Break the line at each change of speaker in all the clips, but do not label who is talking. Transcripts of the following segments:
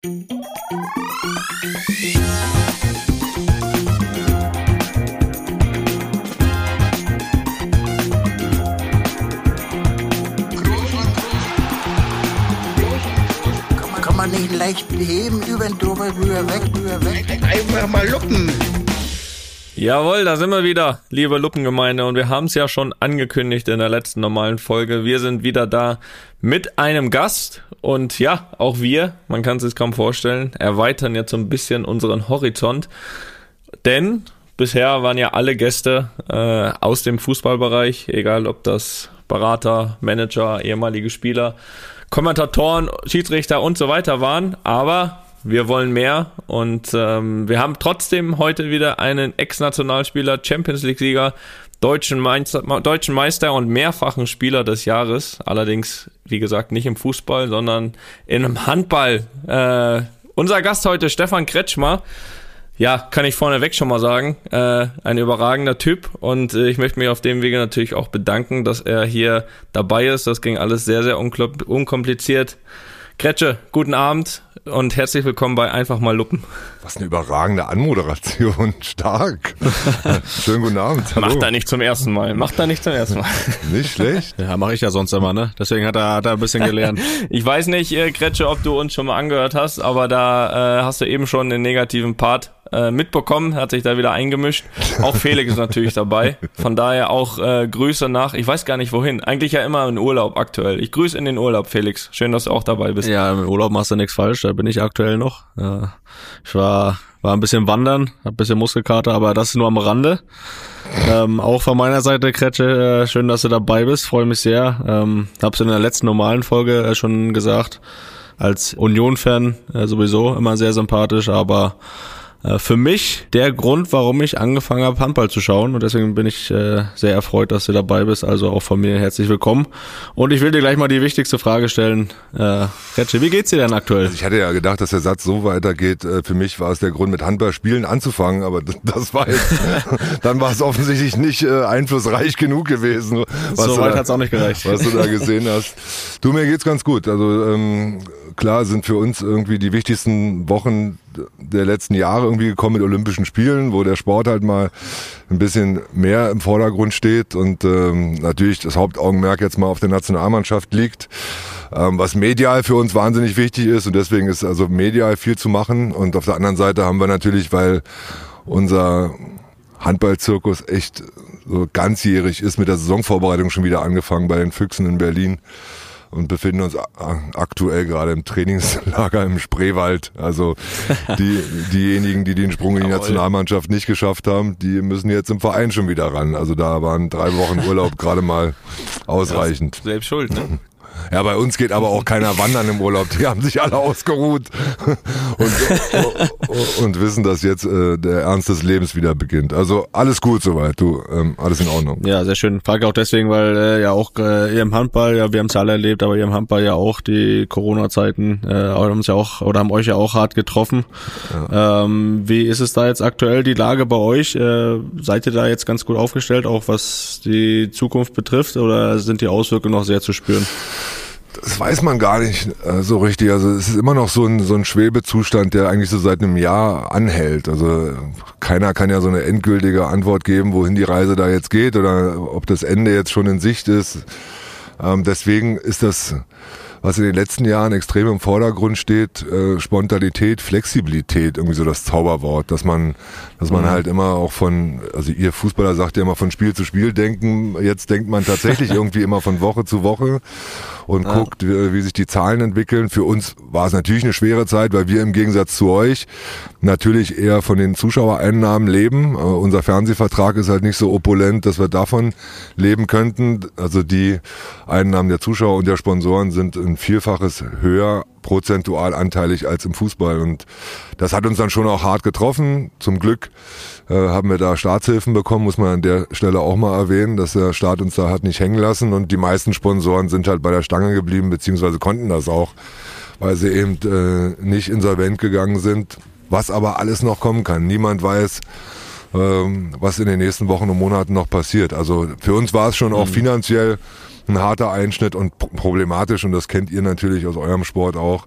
Kann man nicht leicht beheben, über den drüber, rüber, weg, rüber, weg.
Einfach mal luppen.
Jawohl, da sind wir wieder, liebe Luppengemeinde. Und wir haben es ja schon angekündigt in der letzten normalen Folge. Wir sind wieder da mit einem Gast. Und ja, auch wir, man kann es sich kaum vorstellen, erweitern jetzt so ein bisschen unseren Horizont. Denn bisher waren ja alle Gäste äh, aus dem Fußballbereich, egal ob das Berater, Manager, ehemalige Spieler, Kommentatoren, Schiedsrichter und so weiter waren. Aber wir wollen mehr und ähm, wir haben trotzdem heute wieder einen Ex-Nationalspieler, Champions League-Sieger, deutschen Meister, deutschen Meister und mehrfachen Spieler des Jahres. Allerdings, wie gesagt, nicht im Fußball, sondern im Handball. Äh, unser Gast heute, Stefan Kretschmer. Ja, kann ich vorneweg schon mal sagen, äh, ein überragender Typ und äh, ich möchte mich auf dem Wege natürlich auch bedanken, dass er hier dabei ist. Das ging alles sehr, sehr unkompliziert. Kretsche, guten Abend und herzlich willkommen bei Einfach mal Luppen.
Was eine überragende Anmoderation. Stark. Schönen guten Abend.
Hallo. Macht er nicht zum ersten Mal. Macht er nicht zum ersten Mal.
Nicht schlecht.
Ja, mache ich ja sonst immer, ne? Deswegen hat er, hat er ein bisschen gelernt.
ich weiß nicht, äh, Kretsche, ob du uns schon mal angehört hast, aber da äh, hast du eben schon den negativen Part äh, mitbekommen, hat sich da wieder eingemischt. Auch Felix ist natürlich dabei. Von daher auch äh, Grüße nach, ich weiß gar nicht wohin. Eigentlich ja immer in Urlaub aktuell. Ich grüße in den Urlaub, Felix. Schön, dass du auch dabei bist.
Ja, im Urlaub machst du nichts falsch, da bin ich aktuell noch. Ja, ich war, war ein bisschen wandern, hab ein bisschen Muskelkater, aber das ist nur am Rande. Ähm, auch von meiner Seite, Kretsche, äh, schön, dass du dabei bist, freue mich sehr. Ähm, hab's in der letzten normalen Folge äh, schon gesagt, als Union-Fan äh, sowieso immer sehr sympathisch, aber für mich der Grund, warum ich angefangen habe, Handball zu schauen. Und deswegen bin ich äh, sehr erfreut, dass du dabei bist. Also auch von mir herzlich willkommen. Und ich will dir gleich mal die wichtigste Frage stellen. Äh, Retsche, wie geht's dir denn aktuell?
Also ich hatte ja gedacht, dass der Satz so weitergeht. Äh, für mich war es der Grund, mit Handballspielen anzufangen, aber das war jetzt, dann war es offensichtlich nicht äh, einflussreich genug gewesen.
so weit hat's auch nicht gereicht.
Was du da gesehen hast. Du, mir geht's ganz gut. Also ähm, klar sind für uns irgendwie die wichtigsten Wochen der letzten Jahre irgendwie gekommen mit Olympischen Spielen, wo der Sport halt mal ein bisschen mehr im Vordergrund steht und ähm, natürlich das Hauptaugenmerk jetzt mal auf der Nationalmannschaft liegt, ähm, was medial für uns wahnsinnig wichtig ist und deswegen ist also medial viel zu machen und auf der anderen Seite haben wir natürlich, weil unser Handballzirkus echt so ganzjährig ist mit der Saisonvorbereitung schon wieder angefangen bei den Füchsen in Berlin und befinden uns aktuell gerade im Trainingslager im Spreewald. Also die, diejenigen, die den Sprung in die Nationalmannschaft nicht geschafft haben, die müssen jetzt im Verein schon wieder ran. Also da waren drei Wochen Urlaub gerade mal ausreichend.
Ja, selbst schuld, ne?
Ja, bei uns geht aber auch keiner wandern im Urlaub. Die haben sich alle ausgeruht und, und wissen, dass jetzt äh, der Ernst des Lebens wieder beginnt. Also alles gut soweit, du, ähm, alles in Ordnung.
Ja, sehr schön. Frage auch deswegen, weil äh, ja auch äh, ihr im Handball, ja, wir haben es alle erlebt, aber ihr im Handball ja auch die Corona-Zeiten äh, haben uns ja auch oder haben euch ja auch hart getroffen. Ja. Ähm, wie ist es da jetzt aktuell die Lage bei euch? Äh, seid ihr da jetzt ganz gut aufgestellt, auch was die Zukunft betrifft, oder sind die Auswirkungen noch sehr zu spüren?
Das weiß man gar nicht äh, so richtig. Also es ist immer noch so ein, so ein Schwebezustand, der eigentlich so seit einem Jahr anhält. Also keiner kann ja so eine endgültige Antwort geben, wohin die Reise da jetzt geht oder ob das Ende jetzt schon in Sicht ist. Ähm, deswegen ist das was in den letzten Jahren extrem im Vordergrund steht, äh, Spontanität, Flexibilität, irgendwie so das Zauberwort, dass man, dass man mhm. halt immer auch von, also ihr Fußballer sagt ja immer von Spiel zu Spiel denken, jetzt denkt man tatsächlich irgendwie immer von Woche zu Woche und ja. guckt, wie, wie, sich die Zahlen entwickeln. Für uns war es natürlich eine schwere Zeit, weil wir im Gegensatz zu euch natürlich eher von den Zuschauereinnahmen leben. Uh, unser Fernsehvertrag ist halt nicht so opulent, dass wir davon leben könnten. Also die Einnahmen der Zuschauer und der Sponsoren sind ein Vielfaches höher prozentual anteilig als im Fußball. Und das hat uns dann schon auch hart getroffen. Zum Glück äh, haben wir da Staatshilfen bekommen, muss man an der Stelle auch mal erwähnen, dass der Staat uns da hat nicht hängen lassen. Und die meisten Sponsoren sind halt bei der Stange geblieben, beziehungsweise konnten das auch, weil sie eben äh, nicht insolvent gegangen sind. Was aber alles noch kommen kann. Niemand weiß, was in den nächsten Wochen und Monaten noch passiert. Also für uns war es schon auch finanziell ein harter Einschnitt und problematisch und das kennt ihr natürlich aus eurem Sport auch.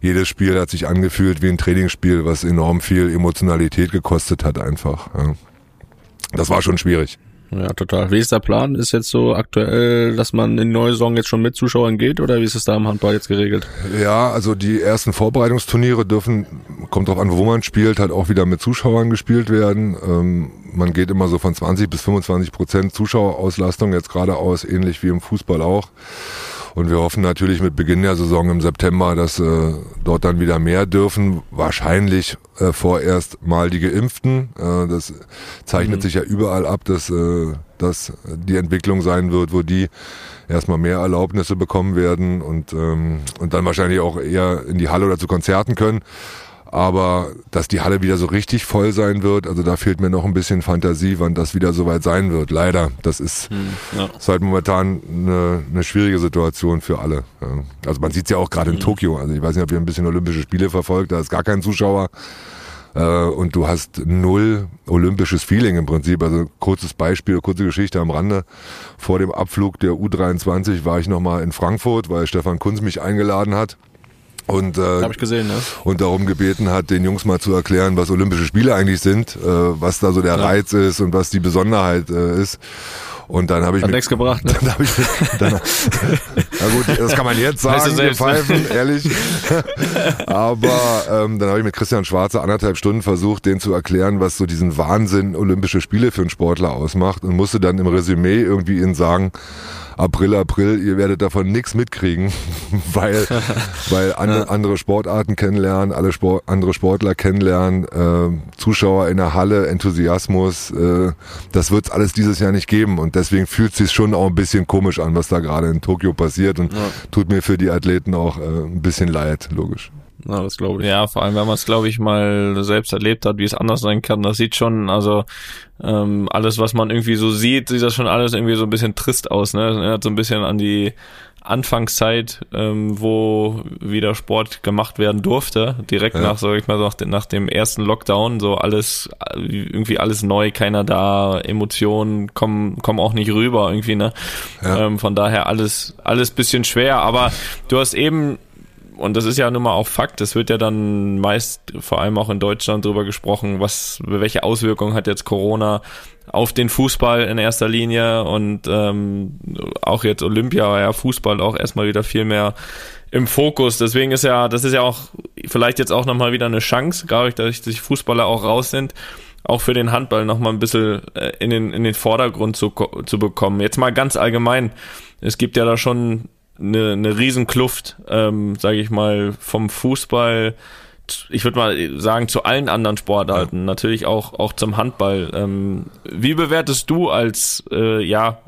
Jedes Spiel hat sich angefühlt wie ein Trainingsspiel, was enorm viel Emotionalität gekostet hat einfach. Das war schon schwierig.
Ja, total. Wie ist der Plan? Ist jetzt so aktuell, dass man in die neue Saison jetzt schon mit Zuschauern geht oder wie ist es da im Handball jetzt geregelt?
Ja, also die ersten Vorbereitungsturniere dürfen, kommt drauf an, wo man spielt, halt auch wieder mit Zuschauern gespielt werden. Ähm, man geht immer so von 20 bis 25 Prozent Zuschauerauslastung jetzt gerade aus, ähnlich wie im Fußball auch. Und wir hoffen natürlich mit Beginn der Saison im September, dass äh, dort dann wieder mehr dürfen. Wahrscheinlich äh, vorerst mal die Geimpften. Äh, das zeichnet mhm. sich ja überall ab, dass äh, das die Entwicklung sein wird, wo die erstmal mehr Erlaubnisse bekommen werden und, ähm, und dann wahrscheinlich auch eher in die Halle oder zu Konzerten können. Aber dass die Halle wieder so richtig voll sein wird, also da fehlt mir noch ein bisschen Fantasie, wann das wieder soweit sein wird. Leider. Das ist, hm, ja. ist halt momentan eine, eine schwierige Situation für alle. Also man sieht es ja auch gerade in hm. Tokio. Also ich weiß nicht, ob ihr ein bisschen Olympische Spiele verfolgt, da ist gar kein Zuschauer. Äh, und du hast null olympisches Feeling im Prinzip. Also kurzes Beispiel, kurze Geschichte am Rande. Vor dem Abflug der U23 war ich nochmal in Frankfurt, weil Stefan Kunz mich eingeladen hat und äh,
ich gesehen, ne?
und darum gebeten hat, den Jungs mal zu erklären, was Olympische Spiele eigentlich sind, äh, was da so der ja. Reiz ist und was die Besonderheit äh, ist. Und dann habe ich
Hat nichts gebracht. Ne? Dann hab ich
dann, na gut, das kann man jetzt sagen, wir pfeifen, ehrlich. Aber ähm, dann habe ich mit Christian Schwarze anderthalb Stunden versucht, den zu erklären, was so diesen Wahnsinn Olympische Spiele für einen Sportler ausmacht und musste dann im Resümee irgendwie ihnen sagen, April, April, ihr werdet davon nichts mitkriegen, weil, weil an, ja. andere Sportarten kennenlernen, alle Sport, andere Sportler kennenlernen, äh, Zuschauer in der Halle, Enthusiasmus, äh, das wird es alles dieses Jahr nicht geben und deswegen fühlt es sich schon auch ein bisschen komisch an, was da gerade in Tokio passiert und ja. tut mir für die Athleten auch äh, ein bisschen leid, logisch.
Ja, das glaube ich. Ja, vor allem, wenn man es, glaube ich, mal selbst erlebt hat, wie es anders sein kann. Das sieht schon, also ähm, alles, was man irgendwie so sieht, sieht das schon alles irgendwie so ein bisschen trist aus. Ne? Er hat so ein bisschen an die Anfangszeit, ähm, wo wieder Sport gemacht werden durfte, direkt ja. nach, sag ich mal, nach, nach dem ersten Lockdown, so alles, irgendwie alles neu, keiner da, Emotionen kommen, kommen auch nicht rüber irgendwie, ne? Ja. Ähm, von daher alles, alles bisschen schwer, aber du hast eben und das ist ja nun mal auch Fakt, es wird ja dann meist, vor allem auch in Deutschland, darüber gesprochen, was, welche Auswirkungen hat jetzt Corona auf den Fußball in erster Linie und ähm, auch jetzt Olympia, ja, Fußball auch erstmal wieder viel mehr im Fokus. Deswegen ist ja, das ist ja auch vielleicht jetzt auch nochmal wieder eine Chance, glaube ich, dass die Fußballer auch raus sind, auch für den Handball nochmal ein bisschen äh, in den, in den Vordergrund zu, zu bekommen. Jetzt mal ganz allgemein. Es gibt ja da schon eine, eine Riesenkluft, ähm, sage ich mal, vom Fußball, ich würde mal sagen, zu allen anderen Sportarten, ja. natürlich auch, auch zum Handball. Ähm, wie bewertest du als äh, ja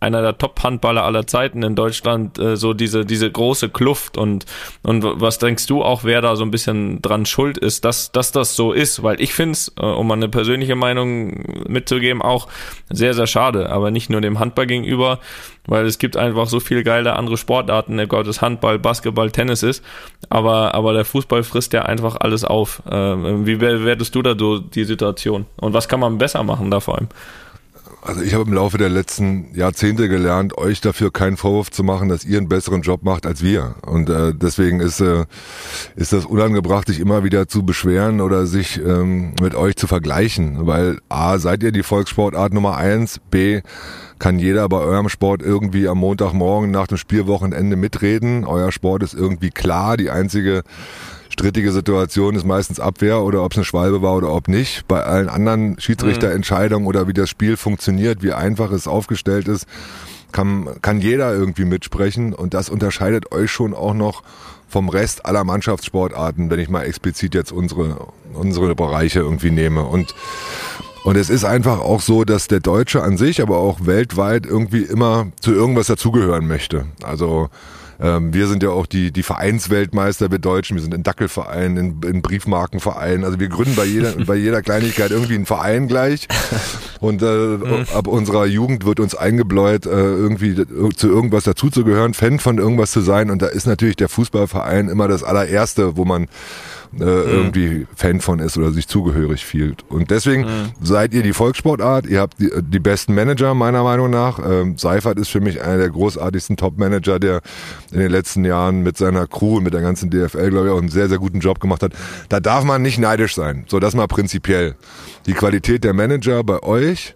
einer der Top-Handballer aller Zeiten in Deutschland, äh, so diese, diese große Kluft und, und was denkst du auch, wer da so ein bisschen dran schuld ist, dass, dass das so ist? Weil ich finde es, äh, um mal eine persönliche Meinung mitzugeben, auch sehr, sehr schade, aber nicht nur dem Handball gegenüber, weil es gibt einfach so viele geile andere Sportarten, der Gott ist Handball, Basketball, Tennis ist, aber, aber der Fußball frisst ja einfach alles auf. Äh, wie bewertest du da so die Situation? Und was kann man besser machen da vor allem?
Also ich habe im Laufe der letzten Jahrzehnte gelernt, euch dafür keinen Vorwurf zu machen, dass ihr einen besseren Job macht als wir. Und äh, deswegen ist, äh, ist das unangebracht, sich immer wieder zu beschweren oder sich ähm, mit euch zu vergleichen. Weil A, seid ihr die Volkssportart Nummer eins, B, kann jeder bei eurem Sport irgendwie am Montagmorgen nach dem Spielwochenende mitreden. Euer Sport ist irgendwie klar. Die einzige strittige Situation ist meistens Abwehr oder ob es eine Schwalbe war oder ob nicht. Bei allen anderen Schiedsrichterentscheidungen oder wie das Spiel funktioniert, wie einfach es aufgestellt ist, kann, kann jeder irgendwie mitsprechen und das unterscheidet euch schon auch noch vom Rest aller Mannschaftssportarten, wenn ich mal explizit jetzt unsere, unsere Bereiche irgendwie nehme. Und, und es ist einfach auch so, dass der Deutsche an sich, aber auch weltweit irgendwie immer zu irgendwas dazugehören möchte. Also ähm, wir sind ja auch die, die Vereinsweltmeister, wir Deutschen. Wir sind in Dackelvereinen, in, in Briefmarkenvereinen. Also wir gründen bei jeder, bei jeder Kleinigkeit irgendwie einen Verein gleich. Und äh, mhm. ab unserer Jugend wird uns eingebläut, äh, irgendwie zu irgendwas dazuzugehören, Fan von irgendwas zu sein. Und da ist natürlich der Fußballverein immer das allererste, wo man äh, irgendwie Fan von ist oder sich zugehörig fühlt. Und deswegen seid ihr die Volkssportart, ihr habt die, die besten Manager meiner Meinung nach. Ähm, Seifert ist für mich einer der großartigsten Top-Manager, der in den letzten Jahren mit seiner Crew und mit der ganzen DFL, glaube ich, auch einen sehr, sehr guten Job gemacht hat. Da darf man nicht neidisch sein. So, das mal prinzipiell. Die Qualität der Manager bei euch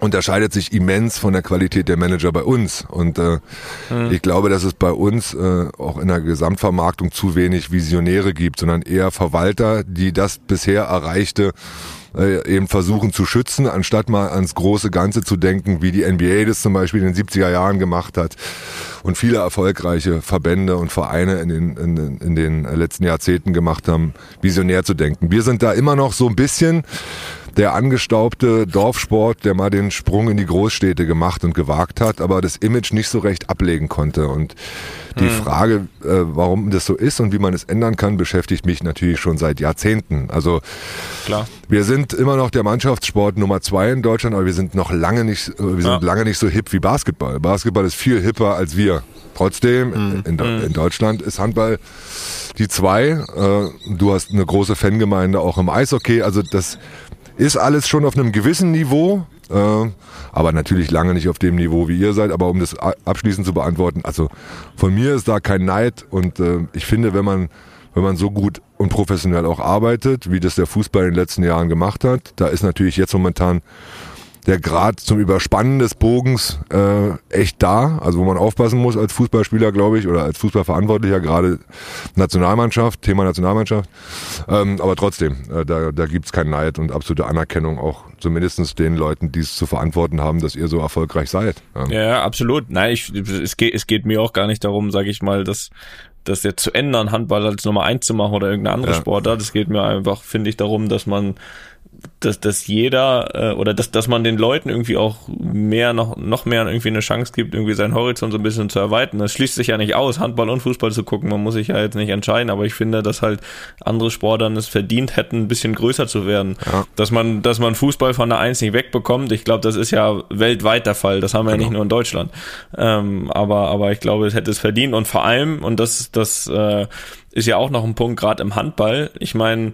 unterscheidet sich immens von der Qualität der Manager bei uns. Und äh, ich glaube, dass es bei uns äh, auch in der Gesamtvermarktung zu wenig Visionäre gibt, sondern eher Verwalter, die das bisher Erreichte äh, eben versuchen zu schützen, anstatt mal ans große Ganze zu denken, wie die NBA das zum Beispiel in den 70er Jahren gemacht hat und viele erfolgreiche Verbände und Vereine in den, in, den- in den letzten Jahrzehnten gemacht haben, visionär zu denken. Wir sind da immer noch so ein bisschen der angestaubte Dorfsport, der mal den Sprung in die Großstädte gemacht und gewagt hat, aber das Image nicht so recht ablegen konnte. Und die Frage, äh, warum das so ist und wie man es ändern kann, beschäftigt mich natürlich schon seit Jahrzehnten. Also
Klar.
wir sind immer noch der Mannschaftssport Nummer zwei in Deutschland, aber wir sind noch lange nicht, äh, wir sind
Ja.
lange nicht so hip wie Basketball. Basketball ist viel hipper als wir. Trotzdem,
Mhm.
in, in, in Deutschland ist Handball die zwei. Äh, du hast eine große Fangemeinde auch im Eishockey. Also das ist alles schon auf einem gewissen Niveau. Äh, aber natürlich lange nicht auf dem Niveau, wie ihr seid. Aber um das abschließend zu beantworten, also von mir ist da kein Neid und äh, ich finde, wenn man wenn man so gut und professionell auch arbeitet, wie das der Fußball in den letzten Jahren gemacht hat, da ist natürlich jetzt momentan der Grad zum Überspannen des Bogens äh, echt da, also wo man aufpassen muss als Fußballspieler, glaube ich, oder als Fußballverantwortlicher, gerade Nationalmannschaft, Thema Nationalmannschaft. Ähm, aber trotzdem, äh, da, da gibt's keinen Neid und absolute Anerkennung auch zumindestens den Leuten, die es zu verantworten haben, dass ihr so erfolgreich seid. Ja.
Ja, ja, absolut. Nein, ich, es geht, es geht mir auch gar nicht darum, sage ich mal, dass das jetzt zu ändern, Handball als Nummer eins zu machen oder irgendeine andere
Ja.
Sportart. Es geht mir einfach, finde ich, darum, dass man dass, dass jeder äh, oder dass, dass man den Leuten irgendwie auch mehr noch noch mehr irgendwie eine Chance gibt, irgendwie seinen Horizont so ein bisschen zu erweitern. Das schließt sich ja nicht aus, Handball und Fußball zu gucken. Man muss sich ja jetzt nicht entscheiden, aber ich finde, dass halt andere Sportarten es verdient hätten, ein bisschen größer zu werden.
Ja.
Dass man dass man Fußball von der Eins nicht wegbekommt. Ich glaube, das ist ja weltweit der Fall. Das haben wir ja nicht nur in Deutschland. Ähm, aber aber ich glaube, es hätte es verdient und vor allem und das das äh, ist ja auch noch ein Punkt gerade im Handball. Ich meine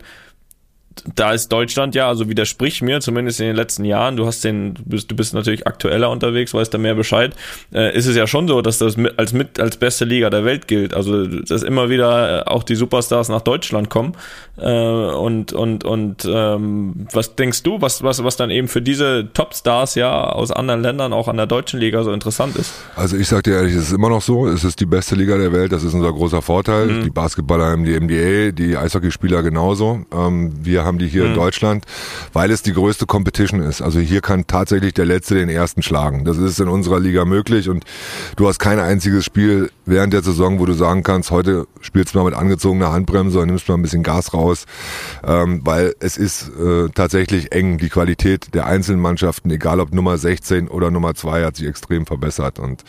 da ist Deutschland ja, also widersprich mir, zumindest in den letzten Jahren, du hast den, du bist, du bist natürlich aktueller unterwegs, weißt da mehr Bescheid, äh, ist es ja schon so, dass das mit, als mit als beste Liga der Welt gilt. Also dass immer wieder äh, auch die Superstars nach Deutschland kommen. Äh, und und und ähm, was denkst du, was, was, was dann eben für diese Topstars ja aus anderen Ländern auch an der deutschen Liga so interessant ist?
Also ich sag dir ehrlich, es ist immer noch so, es ist die beste Liga der Welt, das ist unser großer Vorteil. Die Basketballer haben die NBA, die Eishockeyspieler genauso. Ähm, wir haben die hier in Deutschland, weil es die größte Competition ist. Also hier kann tatsächlich der Letzte den Ersten schlagen. Das ist in unserer Liga möglich und du hast kein einziges Spiel während der Saison, wo du sagen kannst, heute spielst du mal mit angezogener Handbremse oder nimmst mal ein bisschen Gas raus, ähm, weil es ist äh, tatsächlich eng. Die Qualität der einzelnen Mannschaften, egal ob Nummer 16 oder Nummer 2, hat sich extrem verbessert und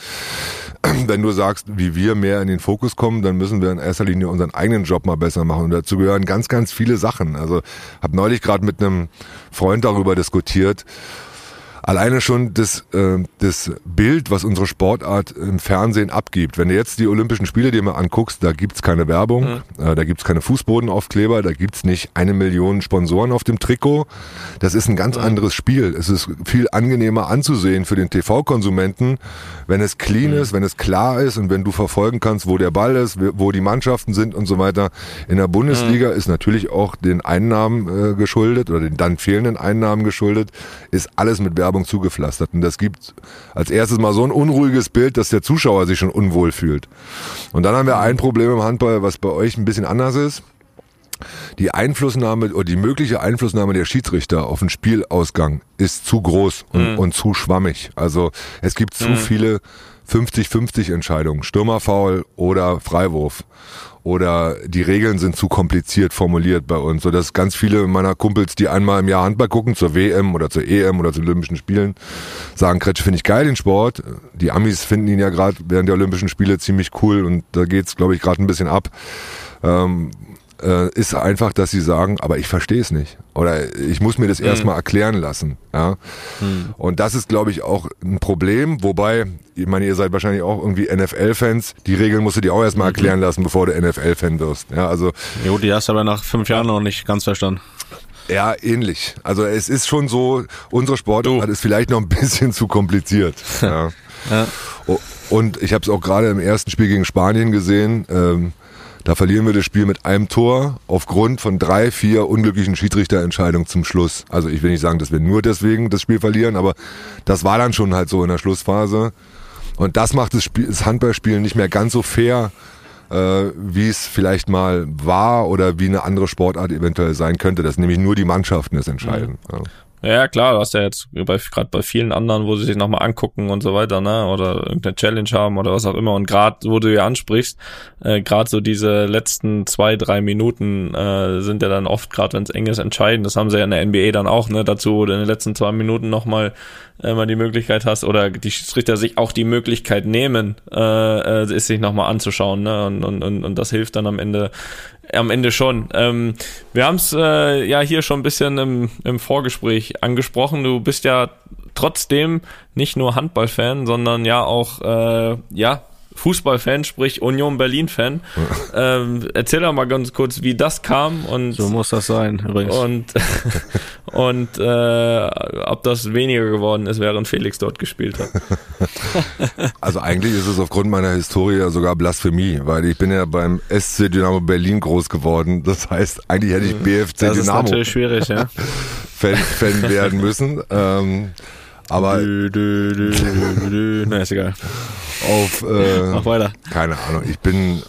wenn du sagst, wie wir mehr in den Fokus kommen, dann müssen wir in erster Linie unseren eigenen Job mal besser machen. Und dazu gehören ganz, ganz viele Sachen. Also habe neulich gerade mit einem Freund darüber diskutiert. Alleine schon das, äh, das Bild, was unsere Sportart im Fernsehen abgibt. Wenn du jetzt die Olympischen Spiele dir mal anguckst, da gibt's keine Werbung, äh, da gibt's keine Fußbodenaufkleber, da gibt's nicht eine Million Sponsoren auf dem Trikot. Das ist ein ganz anderes Spiel. Es ist viel angenehmer anzusehen für den TV-Konsumenten, wenn es clean ist, wenn es klar ist und wenn du verfolgen kannst, wo der Ball ist, wo die Mannschaften sind und so weiter. In der Bundesliga ist natürlich auch den Einnahmen äh, geschuldet oder den dann fehlenden Einnahmen geschuldet, ist alles mit Werbung zugepflastert. Und das gibt als erstes mal so ein unruhiges Bild, dass der Zuschauer sich schon unwohl fühlt. Und dann haben wir ein Problem im Handball, was bei euch ein bisschen anders ist die Einflussnahme oder die mögliche Einflussnahme der Schiedsrichter auf den Spielausgang ist zu groß und, und zu schwammig. Also es gibt zu viele 50-50 Entscheidungen, Stürmerfoul oder Freiwurf. Oder die Regeln sind zu kompliziert formuliert bei uns, sodass ganz viele meiner Kumpels, die einmal im Jahr Handball gucken, zur WM oder zur EM oder zu Olympischen Spielen, sagen, Kretsche finde ich geil den Sport. Die Amis finden ihn ja gerade während der Olympischen Spiele ziemlich cool und da geht's, glaube ich, gerade ein bisschen ab. Ähm, äh, ist einfach, dass sie sagen, aber ich verstehe es nicht. Oder ich muss mir das
Mhm.
erstmal erklären lassen. Ja? Und das ist, glaube ich, auch ein Problem. Wobei, ich meine, ihr seid wahrscheinlich auch irgendwie NFL-Fans. Die Regeln musst du dir auch
Mhm.
erstmal erklären lassen, bevor du NFL-Fan wirst. Ja, also
Jo, die hast du aber nach fünf Jahren noch nicht ganz verstanden.
ja, ähnlich. Also es ist schon so, unsere Sportart ist vielleicht noch ein bisschen zu kompliziert. Ja.
Ja.
Und ich habe es auch gerade im ersten Spiel gegen Spanien gesehen. Ähm, da verlieren wir das Spiel mit einem Tor aufgrund von drei, vier unglücklichen Schiedsrichterentscheidungen zum Schluss. Also ich will nicht sagen, dass wir nur deswegen das Spiel verlieren, aber das war dann schon halt so in der Schlussphase. Und das macht das, Spiel, das Handballspielen nicht mehr ganz so fair, äh, wie es vielleicht mal war oder wie eine andere Sportart eventuell sein könnte. Das nämlich nur die Mannschaften das entscheiden. Ja.
Ja, klar, du hast ja jetzt gerade bei vielen anderen, wo sie sich nochmal angucken und so weiter, ne, oder irgendeine Challenge haben oder was auch immer. Und gerade, wo du ja ansprichst, äh, gerade so diese letzten zwei, drei Minuten äh, sind ja dann oft, gerade wenn es eng ist, entscheidend. Das haben sie ja in der NBA dann auch, ne, dazu, wo du in den letzten zwei Minuten nochmal äh, mal die Möglichkeit hast, oder die Schiedsrichter sich auch die Möglichkeit nehmen, äh, äh, es sich nochmal anzuschauen, ne, und, und, und, und das hilft dann am Ende am Ende schon. Ähm, wir haben es äh, ja hier schon ein bisschen im, im Vorgespräch angesprochen. Du bist ja trotzdem nicht nur Handballfan, sondern ja auch äh, ja Fußballfan, sprich Union Berlin-Fan. ähm, erzähl doch mal ganz kurz, wie das kam und
So muss das sein, übrigens.
und und äh, ob das weniger geworden ist, während Felix dort gespielt hat.
Also eigentlich ist es aufgrund meiner Historie ja sogar Blasphemie, weil ich bin ja beim SC Dynamo Berlin groß geworden. Das heißt, eigentlich hätte ich BFC
das ist
Dynamo
natürlich schwierig, ja.
Fan, Fan werden müssen. Ähm, aber.
Na, ist egal.
auf äh,
Mach weiter.
keine Ahnung. Ich bin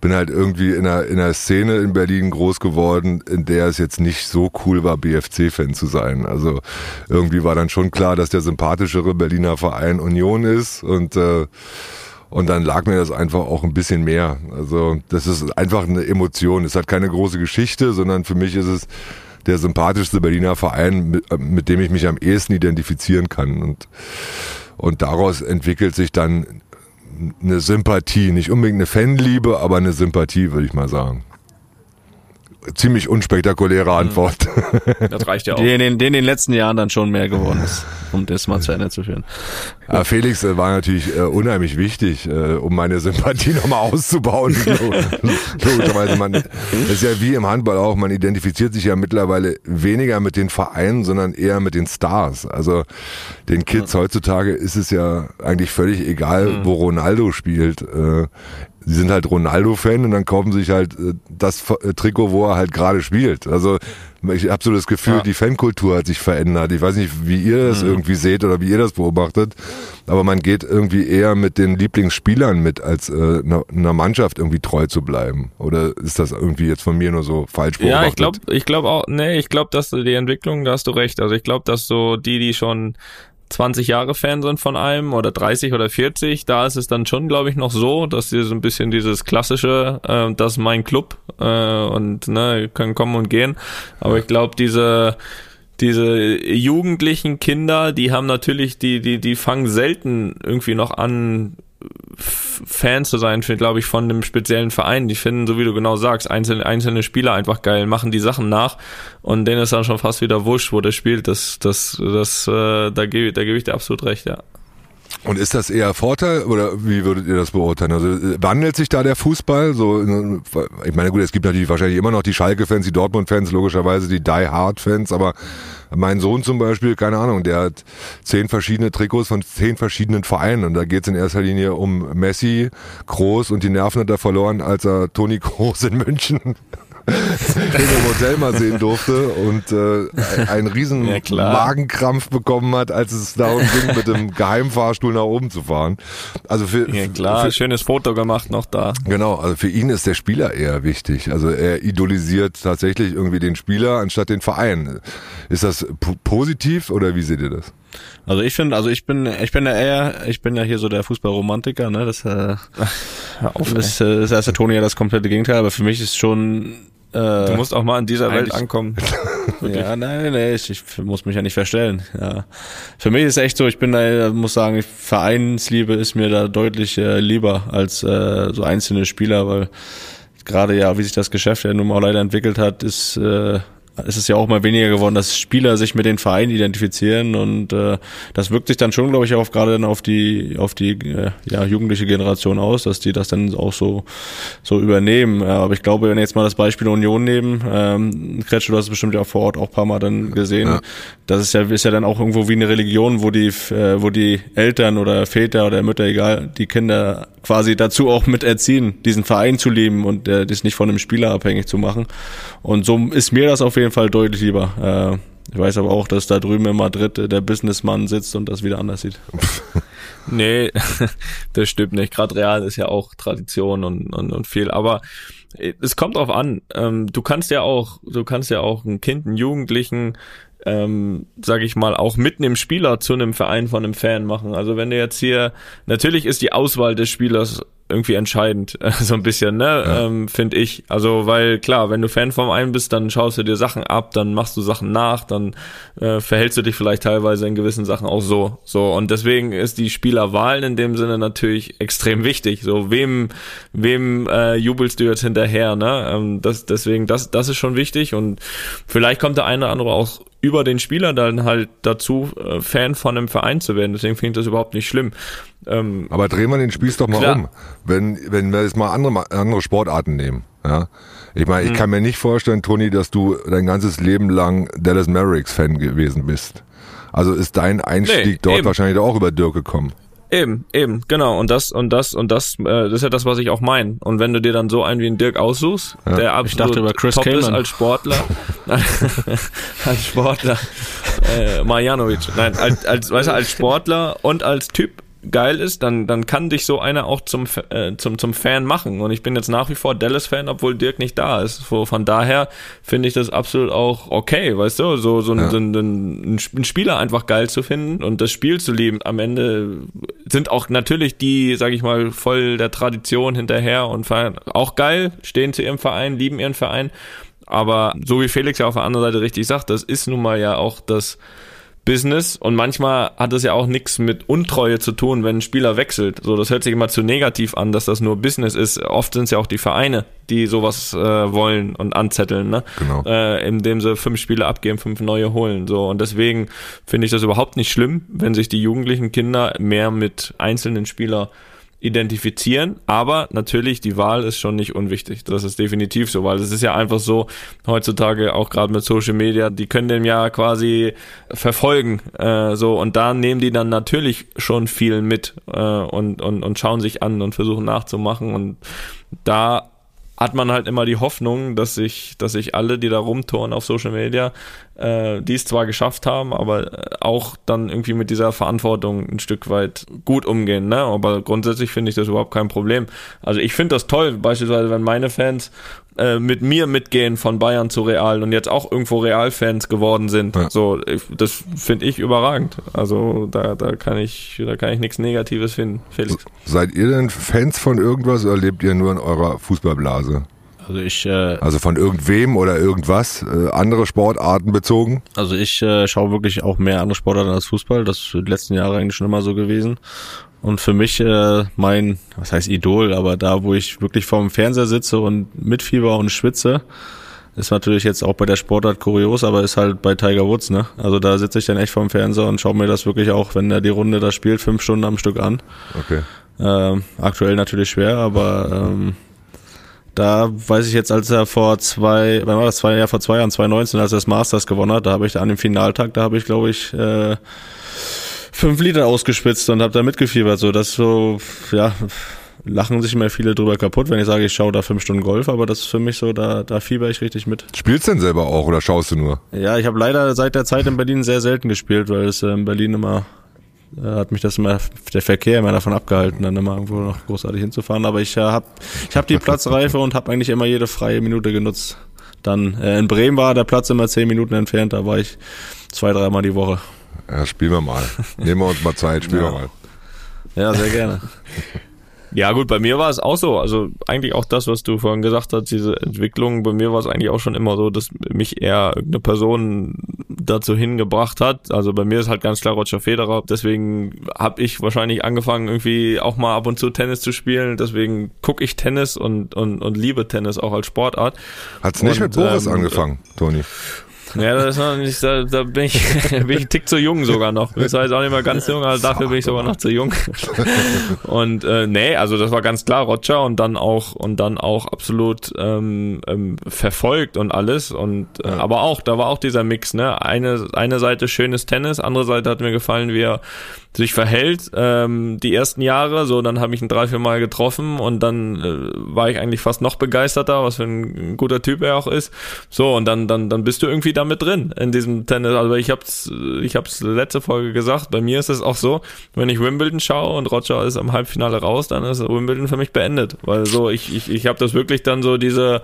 bin halt irgendwie in einer, in einer Szene in Berlin groß geworden, in der es jetzt nicht so cool war, BFC-Fan zu sein. Also irgendwie war dann schon klar, dass der sympathischere Berliner Verein Union ist und äh, und dann lag mir das einfach auch ein bisschen mehr. Also das ist einfach eine Emotion. Es hat keine große Geschichte, sondern für mich ist es der sympathischste Berliner Verein, mit, mit dem ich mich am ehesten identifizieren kann. Und, und daraus entwickelt sich dann eine Sympathie, nicht unbedingt eine Fanliebe, aber eine Sympathie, würde ich mal sagen. Ziemlich unspektakuläre Antwort.
Das reicht ja auch.
Die in den, die in den letzten Jahren dann schon mehr geworden ist, um das mal zu Ende zu führen.
Ja, Felix äh, war natürlich äh, unheimlich wichtig, äh, um meine Sympathie nochmal auszubauen. Logischerweise, man, ist ja wie im Handball auch, man identifiziert sich ja mittlerweile weniger mit den Vereinen, sondern eher mit den Stars. Also den Kids heutzutage ist es ja eigentlich völlig egal, wo Ronaldo spielt. Äh, Sie sind halt Ronaldo-Fan und dann kaufen sich halt äh, das äh, Trikot, wo er halt gerade spielt. Also ich habe so das Gefühl,
Ja.
die Fankultur hat sich verändert. Ich weiß nicht, wie ihr das irgendwie seht oder wie ihr das beobachtet, aber man geht irgendwie eher mit den Lieblingsspielern mit, als äh, einer, Mannschaft irgendwie treu zu bleiben. Oder ist das irgendwie jetzt von mir nur so falsch beobachtet?
Ja, ich glaube, ich glaube auch, nee, ich glaube, dass die Entwicklung, da hast du recht. Also ich glaube, dass so die, die schon 20 Jahre Fan sind von einem oder 30 oder 40, da ist es dann schon, glaube ich, noch so, dass sie so ein bisschen dieses klassische, äh, das ist mein Club äh, und ne, können kommen und gehen. Aber ich glaube, diese diese jugendlichen Kinder, die haben natürlich, die, die, die fangen selten irgendwie noch an, Fan zu sein, glaube ich, von einem speziellen Verein. Die finden, so wie du genau sagst, einzelne, einzelne Spieler einfach geil, machen die Sachen nach und denen ist dann schon fast wieder wurscht, wo der spielt. Das, das, das, äh, da gebe da gebe ich dir absolut recht, ja.
Und ist das eher Vorteil oder wie würdet ihr das beurteilen? Also äh, wandelt sich da der Fußball? So, ich meine, gut, es gibt natürlich wahrscheinlich immer noch die Schalke-Fans, die Dortmund-Fans, logischerweise die Die-Hard-Fans, aber mein Sohn zum Beispiel, keine Ahnung, der hat zehn verschiedene Trikots von zehn verschiedenen Vereinen und da geht es in erster Linie um Messi, Groß und die Nerven hat er verloren, als er Toni Groß in München im Hotel mal sehen durfte und äh, einen riesen
Ja, klar.
Magenkrampf bekommen hat, als es darum ging, mit dem Geheimfahrstuhl nach oben zu fahren. Also für,
Ja klar,
für
schönes Foto gemacht noch da.
genau, also für ihn ist der Spieler eher wichtig. Also er idolisiert tatsächlich irgendwie den Spieler anstatt den Verein. Ist das po- positiv oder wie seht ihr das?
Also ich finde, also ich bin, ich bin ja eher, ich bin ja hier so der Fußballromantiker, ne? Das, äh,
Auf,
das, äh, heißt der Toni ja das komplette Gegenteil, aber für mich ist schon
Du musst auch mal in dieser Welt ankommen.
Ja, nein, nein, ich, ich muss mich ja nicht verstellen. Ja. Für mich ist echt so, ich bin da, muss sagen, Vereinsliebe ist mir da deutlich äh, lieber als äh, so einzelne Spieler, weil gerade ja, wie sich das Geschäft ja nun mal leider entwickelt hat, ist äh, ist es ja auch mal weniger geworden, dass Spieler sich mit den Vereinen identifizieren und äh, das wirkt sich dann schon, glaube ich, auch gerade dann auf die auf die äh, ja, jugendliche Generation aus, dass die das dann auch so so übernehmen. Ja, aber ich glaube, wenn jetzt mal das Beispiel Union nehmen, ähm, Kretsch, du hast es bestimmt ja vor Ort auch ein paar Mal dann gesehen, ja. das ist ja ist ja dann auch irgendwo wie eine Religion, wo die äh, wo die Eltern oder Väter oder Mütter, egal, die Kinder quasi dazu auch mit erziehen, diesen Verein zu lieben und äh, das nicht von einem Spieler abhängig zu machen. Und so ist mir das auf jeden Fall deutlich lieber. Äh, ich weiß aber auch, dass da drüben in Madrid der Businessmann sitzt und das wieder anders sieht.
nee, das stimmt nicht. Gerade Real ist ja auch Tradition und, und, und viel. Aber äh, es kommt drauf an. Ähm, du kannst ja auch, du kannst ja auch ein Kind, einen Jugendlichen ähm, sage ich mal, auch mit einem Spieler zu einem Verein von einem Fan machen. Also wenn du jetzt hier, natürlich ist die Auswahl des Spielers irgendwie entscheidend, so ein bisschen, ne, ja. ähm, finde ich. Also, weil klar, wenn du Fan vom einen bist, dann schaust du dir Sachen ab, dann machst du Sachen nach, dann äh, verhältst du dich vielleicht teilweise in gewissen Sachen auch so. So, und deswegen ist die Spielerwahl in dem Sinne natürlich extrem wichtig. So, wem, wem äh, jubelst du jetzt hinterher, ne? Ähm, das, deswegen, das, das ist schon wichtig und vielleicht kommt der eine oder andere auch über den Spieler dann halt dazu, äh, Fan von einem Verein zu werden. Deswegen finde ich das überhaupt nicht schlimm.
Ähm, Aber drehen wir den Spieß doch mal klar. um. Wenn, wenn wir jetzt mal andere, andere Sportarten nehmen, ja. Ich meine, ich hm. kann mir nicht vorstellen, Toni, dass du dein ganzes Leben lang Dallas Mavericks Fan gewesen bist. Also ist dein Einstieg nee, dort eben. wahrscheinlich auch über Dirk gekommen.
Eben, eben, genau. Und das und das und das, äh, das ist ja das, was ich auch meine. Und wenn du dir dann so einen wie einen Dirk aussuchst, ja. der absolut
über Chris top
ist als Sportler, als Sportler, äh, Marjanovic, nein, als, als, weißt du, als Sportler und als Typ geil ist, dann, dann kann dich so einer auch zum, äh, zum, zum Fan machen. Und ich bin jetzt nach wie vor Dallas-Fan, obwohl Dirk nicht da ist. So, von daher finde ich das absolut auch okay, weißt du, so, so, ja. so ein, ein, ein Spieler einfach geil zu finden und das Spiel zu lieben. Am Ende sind auch natürlich die, sag ich mal, voll der Tradition hinterher und auch geil, stehen zu ihrem Verein, lieben ihren Verein. Aber so wie Felix ja auf der anderen Seite richtig sagt, das ist nun mal ja auch das, Business und manchmal hat es ja auch nichts mit Untreue zu tun, wenn ein Spieler wechselt. So, das hört sich immer zu negativ an, dass das nur Business ist. Oft sind es ja auch die Vereine, die sowas äh, wollen und anzetteln, ne? Genau. Äh, indem sie fünf Spiele abgeben, fünf neue holen. So und deswegen finde ich das überhaupt nicht schlimm, wenn sich die jugendlichen Kinder mehr mit einzelnen Spielern identifizieren, aber natürlich die Wahl ist schon nicht unwichtig. Das ist definitiv so, weil es ist ja einfach so heutzutage auch gerade mit Social Media, die können den ja quasi verfolgen, äh, so und da nehmen die dann natürlich schon viel mit äh, und und und schauen sich an und versuchen nachzumachen und da hat man halt immer die Hoffnung, dass sich, dass sich alle, die da rumtouren auf Social Media, äh, die es zwar geschafft haben, aber äh, auch dann irgendwie mit dieser Verantwortung ein Stück weit gut umgehen. Ne? Aber grundsätzlich finde ich das überhaupt kein Problem. Also ich finde das toll, beispielsweise wenn meine Fans äh, mit mir mitgehen von Bayern zu Real und jetzt auch irgendwo Real-Fans geworden sind. Ja. So, ich, das finde ich überragend. Also da, da kann ich, da kann ich nichts Negatives finden, Felix.
Seid ihr denn Fans von irgendwas oder lebt ihr nur in eurer Fußballblase?
Also ich äh,
also von irgendwem oder irgendwas äh, andere Sportarten bezogen?
Also ich äh, schaue wirklich auch mehr andere Sportarten als Fußball. Das ist die letzten Jahre eigentlich schon immer so gewesen. Und für mich äh, mein, was heißt Idol, aber da, wo ich wirklich vorm Fernseher sitze und mitfieber und schwitze, ist natürlich jetzt auch bei der Sportart kurios, aber ist halt bei Tiger Woods, ne? Also da sitze ich dann echt vorm Fernseher und schaue mir das wirklich auch, wenn er die Runde da spielt, fünf Stunden am Stück an.
Okay.
Ähm, aktuell natürlich schwer, aber ähm, da weiß ich jetzt, als er vor zwei, wann war das, zwei, ja, vor zwei Jahren, 2019, als er das Masters gewonnen hat, da habe ich an dem Finaltag, da habe ich, glaube ich, äh, fünf Liter ausgespitzt und habe da mitgefiebert. So, das so, ja, lachen sich immer viele drüber kaputt, wenn ich sage, ich schaue da fünf Stunden Golf, aber das ist für mich so, da, da fieber ich richtig mit.
Spielst du denn selber auch oder schaust du nur?
Ja, ich habe leider seit der Zeit in Berlin sehr selten gespielt, weil es äh, in Berlin immer äh, hat mich das immer der Verkehr immer davon abgehalten, dann immer irgendwo noch großartig hinzufahren. Aber ich äh, habe ich hab die Platzreife und habe eigentlich immer jede freie Minute genutzt. Dann äh, in Bremen war der Platz immer zehn Minuten entfernt, da war ich zwei, dreimal die Woche.
Ja, spielen wir mal. Nehmen wir uns mal Zeit, spielen ja. wir mal.
Ja, sehr gerne.
Ja, gut, bei mir war es auch so. Also eigentlich auch das, was du vorhin gesagt hast, diese Entwicklung, bei mir war es eigentlich auch schon immer so, dass mich eher irgendeine Person dazu hingebracht hat. Also bei mir ist halt ganz klar Roger Federer. Deswegen habe ich wahrscheinlich angefangen, irgendwie auch mal ab und zu Tennis zu spielen. Deswegen gucke ich Tennis und, und, und liebe Tennis auch als Sportart.
Hat's nicht
Und,
mit Boris
ähm,
angefangen, Toni?
Ja, das ist noch nicht, da, da bin ich, bin ich ein Tick zu jung sogar noch. Das heißt auch nicht mal ganz jung, aber dafür bin ich sogar noch zu jung. Und äh, nee, also das war ganz klar Roger und dann auch und dann auch absolut ähm, ähm, verfolgt und alles. Und äh, aber auch, da war auch dieser Mix, ne? Eine, eine Seite schönes Tennis, andere Seite hat mir gefallen, wie er sich verhält. Ähm, die ersten Jahre, so dann habe ich ihn drei, vier Mal getroffen und dann äh, war ich eigentlich fast noch begeisterter, was für ein guter Typ er auch ist. So, und dann, dann, dann bist du irgendwie damit drin in diesem Tennis. Also ich hab's, ich hab's letzte Folge gesagt, bei mir ist es auch so, wenn ich Wimbledon schaue und Roger ist am Halbfinale raus, dann ist Wimbledon für mich beendet. Weil so, ich, ich, ich habe das wirklich dann so diese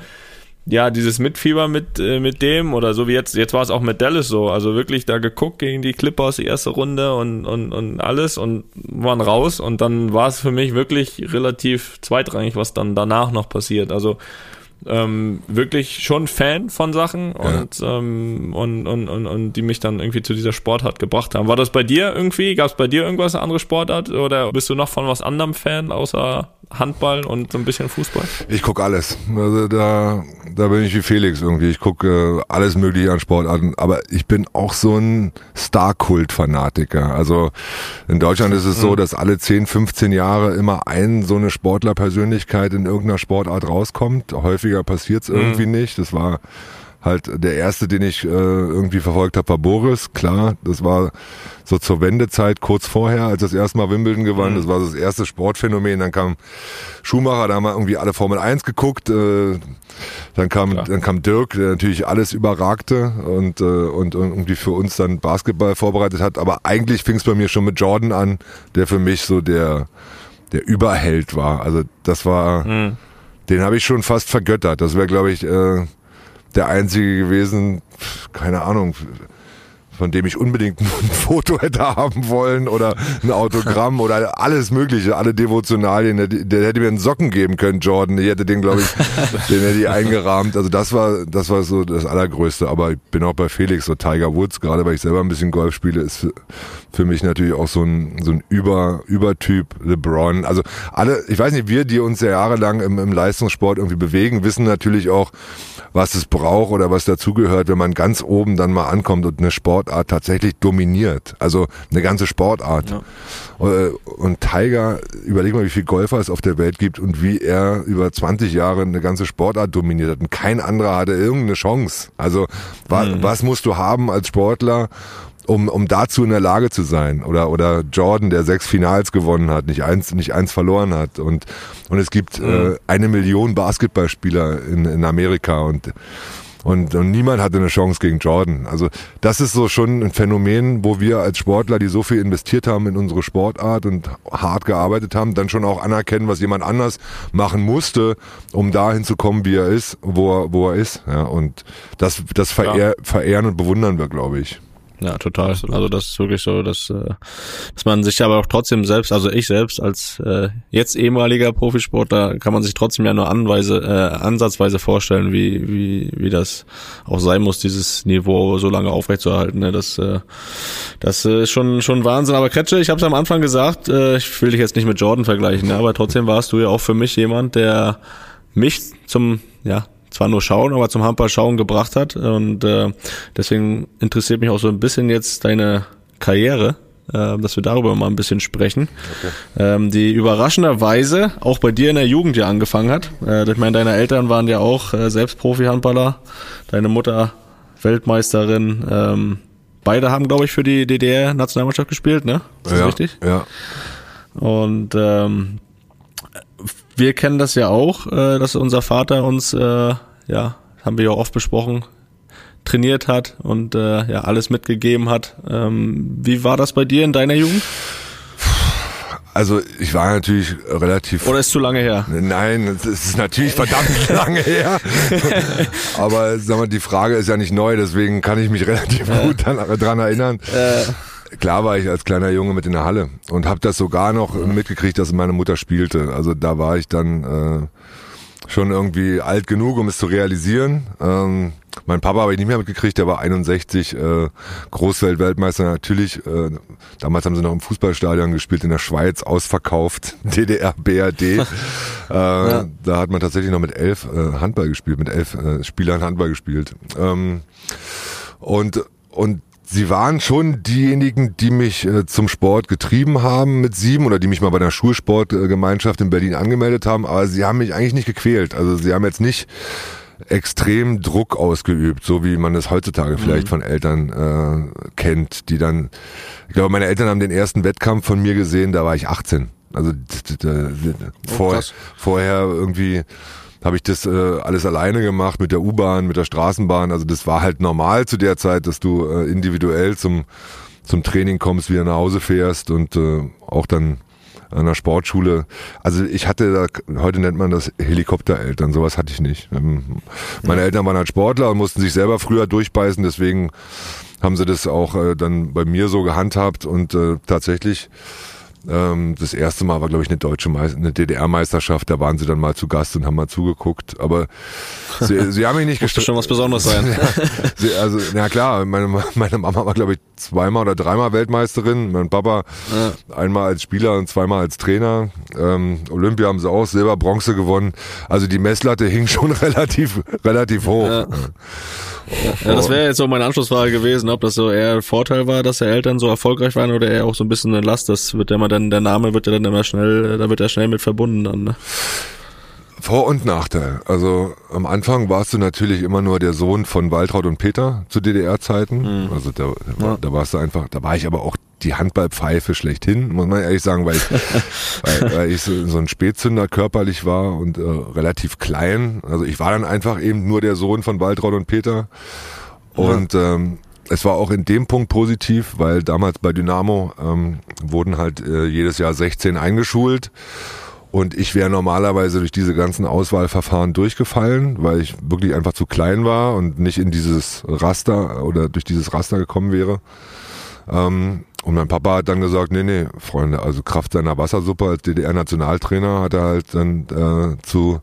ja, dieses Mitfieber mit, äh, mit dem oder so wie jetzt, jetzt war es auch mit Dallas so, also wirklich da geguckt gegen die Clippers die erste Runde und, und, und alles und waren raus und dann war es für mich wirklich relativ zweitrangig, was dann danach noch passiert. Also ähm, wirklich schon Fan von Sachen und, ähm, und, und, und, und die mich dann irgendwie zu dieser Sportart gebracht haben. War das bei dir irgendwie? Gab es bei dir irgendwas, eine andere Sportart oder bist du noch von was anderem Fan außer Handball und so ein bisschen Fußball?
Ich guck alles. Also da, da bin ich wie Felix irgendwie. Ich gucke äh, alles mögliche an Sportarten. Aber ich bin auch so ein Star-Kult-Fanatiker. Also in Deutschland ist es so, dass alle 10, 15 Jahre immer ein so eine Sportlerpersönlichkeit in irgendeiner Sportart rauskommt. Häufiger passiert's irgendwie nicht. Das war halt der erste, den ich äh, irgendwie verfolgt habe, war Boris. Klar, das war so zur Wendezeit kurz vorher, als das erste Mal Wimbledon gewann. Das war das erste Sportphänomen. Dann kam Schumacher, da haben wir irgendwie alle Formel 1 geguckt. Äh, dann kam dann kam Dirk, der natürlich alles überragte und äh, und irgendwie für uns dann Basketball vorbereitet hat. Aber eigentlich fing es bei mir schon mit Jordan an, der für mich so der der Überheld war. Also das war, den habe ich schon fast vergöttert. Das wäre, glaube ich, äh, der einzige gewesen, keine Ahnung, von dem ich unbedingt ein Foto hätte haben wollen oder ein Autogramm oder alles mögliche, alle Devotionalien. Der, hätte mir einen Socken geben können, Jordan. Ich hätte den, glaube ich, den hätte ich eingerahmt. Also das war, das war so das Allergrößte. Aber ich bin auch bei Felix, so Tiger Woods, gerade weil ich selber ein bisschen Golf spiele, ist für, mich natürlich auch so ein, so ein Über, Übertyp LeBron. Also alle, ich weiß nicht, wir, die uns ja jahrelang im, im Leistungssport irgendwie bewegen, wissen natürlich auch, was es braucht oder was dazugehört, wenn man ganz oben dann mal ankommt und eine Sportart tatsächlich dominiert. Also eine ganze Sportart. Äh, Und Tiger, überleg mal, wie viel Golfer es auf der Welt gibt und wie er über 20 Jahre eine ganze Sportart dominiert hat. Und kein anderer hatte irgendeine Chance. Also wa was musst du haben als Sportler, um, um dazu in der Lage zu sein. Oder, oder Jordan, der sechs Finals gewonnen hat, nicht eins, nicht eins verloren hat. Und, und es gibt äh, eine Million Basketballspieler in, in Amerika und, und, und niemand hatte eine Chance gegen Jordan. Also das ist so schon ein Phänomen, wo wir als Sportler, die so viel investiert haben in unsere Sportart und hart gearbeitet haben, dann schon auch anerkennen, was jemand anders machen musste, um dahin zu kommen, wie er ist, wo er, wo er ist. Ja, und das, das verehr, verehren und bewundern wir, glaube ich.
Ja, total. Also das ist wirklich so, dass, äh, dass man sich aber auch trotzdem selbst, also ich selbst als äh, jetzt ehemaliger Profisportler, kann man sich trotzdem ja nur anweise, äh, ansatzweise vorstellen, wie, wie, wie das auch sein muss, dieses Niveau so lange aufrechtzuerhalten. Ne? Das, äh, das ist schon, schon Wahnsinn. Aber Kretsche, ich habe es am Anfang gesagt, äh, ich will dich jetzt nicht mit Jordan vergleichen, ne? aber trotzdem warst du ja auch für mich jemand, der mich zum, ja, zwar nur schauen, aber zum Handball schauen gebracht hat. Und äh, deswegen interessiert mich auch so ein bisschen jetzt deine Karriere, äh, dass wir darüber mal ein bisschen sprechen. Ähm, die überraschenderweise auch bei dir in der Jugend ja angefangen hat. Äh, ich meine, deine Eltern waren ja auch äh, selbst Profi-Handballer, deine Mutter Weltmeisterin. Ähm, beide haben, glaube ich, für die DDR-Nationalmannschaft gespielt, ne? Ist das
ja,
richtig?
Ja.
Und ähm, wir kennen das ja auch, äh, dass unser Vater uns, äh, ja, haben wir ja oft besprochen, trainiert hat und äh, ja alles mitgegeben hat. Ähm, wie war das bei dir in deiner Jugend?
Also ich war natürlich relativ.
Oder ist zu lange her?
Nein, es ist natürlich verdammt lange her. Aber sag mal, die Frage ist ja nicht neu, deswegen kann ich mich relativ gut dran, dran erinnern. Klar war ich als kleiner Junge mit in der Halle und habe das sogar noch mitgekriegt, dass meine Mutter spielte. Also da war ich dann schon irgendwie alt genug, um es zu realisieren. Ähm, mein Papa habe ich nicht mehr mitgekriegt, der war 61, äh, Großwelt-Weltmeister natürlich. Äh, damals haben sie noch im Fußballstadion gespielt in der Schweiz, ausverkauft, DDR, BRD. äh, ja. Da hat man tatsächlich noch mit elf äh, Handball gespielt, mit elf äh, Spielern Handball gespielt. Ähm, und und Sie waren schon diejenigen, die mich äh, zum Sport getrieben haben mit sieben oder die mich mal bei der Schulsportgemeinschaft in Berlin angemeldet haben, aber sie haben mich eigentlich nicht gequält. Also sie haben jetzt nicht extrem Druck ausgeübt, so wie man es heutzutage vielleicht mhm. von Eltern äh, kennt, die dann, ich glaube, meine Eltern haben den ersten Wettkampf von mir gesehen, da war ich 18. Also vor, vorher irgendwie habe ich das äh, alles alleine gemacht mit der U-Bahn, mit der Straßenbahn. Also das war halt normal zu der Zeit, dass du äh, individuell zum zum Training kommst, wieder nach Hause fährst und äh, auch dann an der Sportschule. Also ich hatte da, heute nennt man das Helikoptereltern, sowas hatte ich nicht. Ähm, meine. Eltern waren halt Sportler und mussten sich selber früher durchbeißen, deswegen haben sie das auch äh, dann bei mir so gehandhabt und äh, tatsächlich das erste Mal war, glaube ich, eine deutsche Meister, eine DDR-Meisterschaft. Da waren sie dann mal zu Gast und haben mal zugeguckt. Aber sie, sie haben mich nicht
gestört. schon was Besonderes sein.
sie, also, na klar, meine, meine Mama war, glaube ich, zweimal oder dreimal Weltmeisterin. Mein Papa ja. einmal als Spieler und zweimal als Trainer. Ähm, Olympia haben sie auch Silber, Bronze gewonnen. Also die Messlatte hing schon relativ, relativ hoch. Ja.
Ja, das wäre jetzt so meine Anschlussfrage gewesen, ob das so eher ein Vorteil war, dass die Eltern so erfolgreich waren oder eher auch so ein bisschen eine Last. Das wird ja immer dann, der Name wird ja dann immer schnell, da wird er schnell mit verbunden dann. Ne?
Vor- und Nachteil. Also am Anfang warst du natürlich immer nur der Sohn von Waltraud und Peter zu DDR-Zeiten. Mhm. Also da, da, ja. da, warst du einfach, da war ich aber auch die Handballpfeife schlechthin, muss man ehrlich sagen, weil ich, weil, weil ich so, so ein Spätzünder körperlich war und äh, relativ klein. Also ich war dann einfach eben nur der Sohn von Waltraud und Peter. Und ja. ähm, es war auch in dem Punkt positiv, weil damals bei Dynamo ähm, wurden halt äh, jedes Jahr 16 eingeschult. Und ich wäre normalerweise durch diese ganzen Auswahlverfahren durchgefallen, weil ich wirklich einfach zu klein war und nicht in dieses Raster oder durch dieses Raster gekommen wäre. Ähm, und mein Papa hat dann gesagt, nee, nee, Freunde, also Kraft seiner Wassersuppe als DDR-Nationaltrainer hat er halt dann äh, zu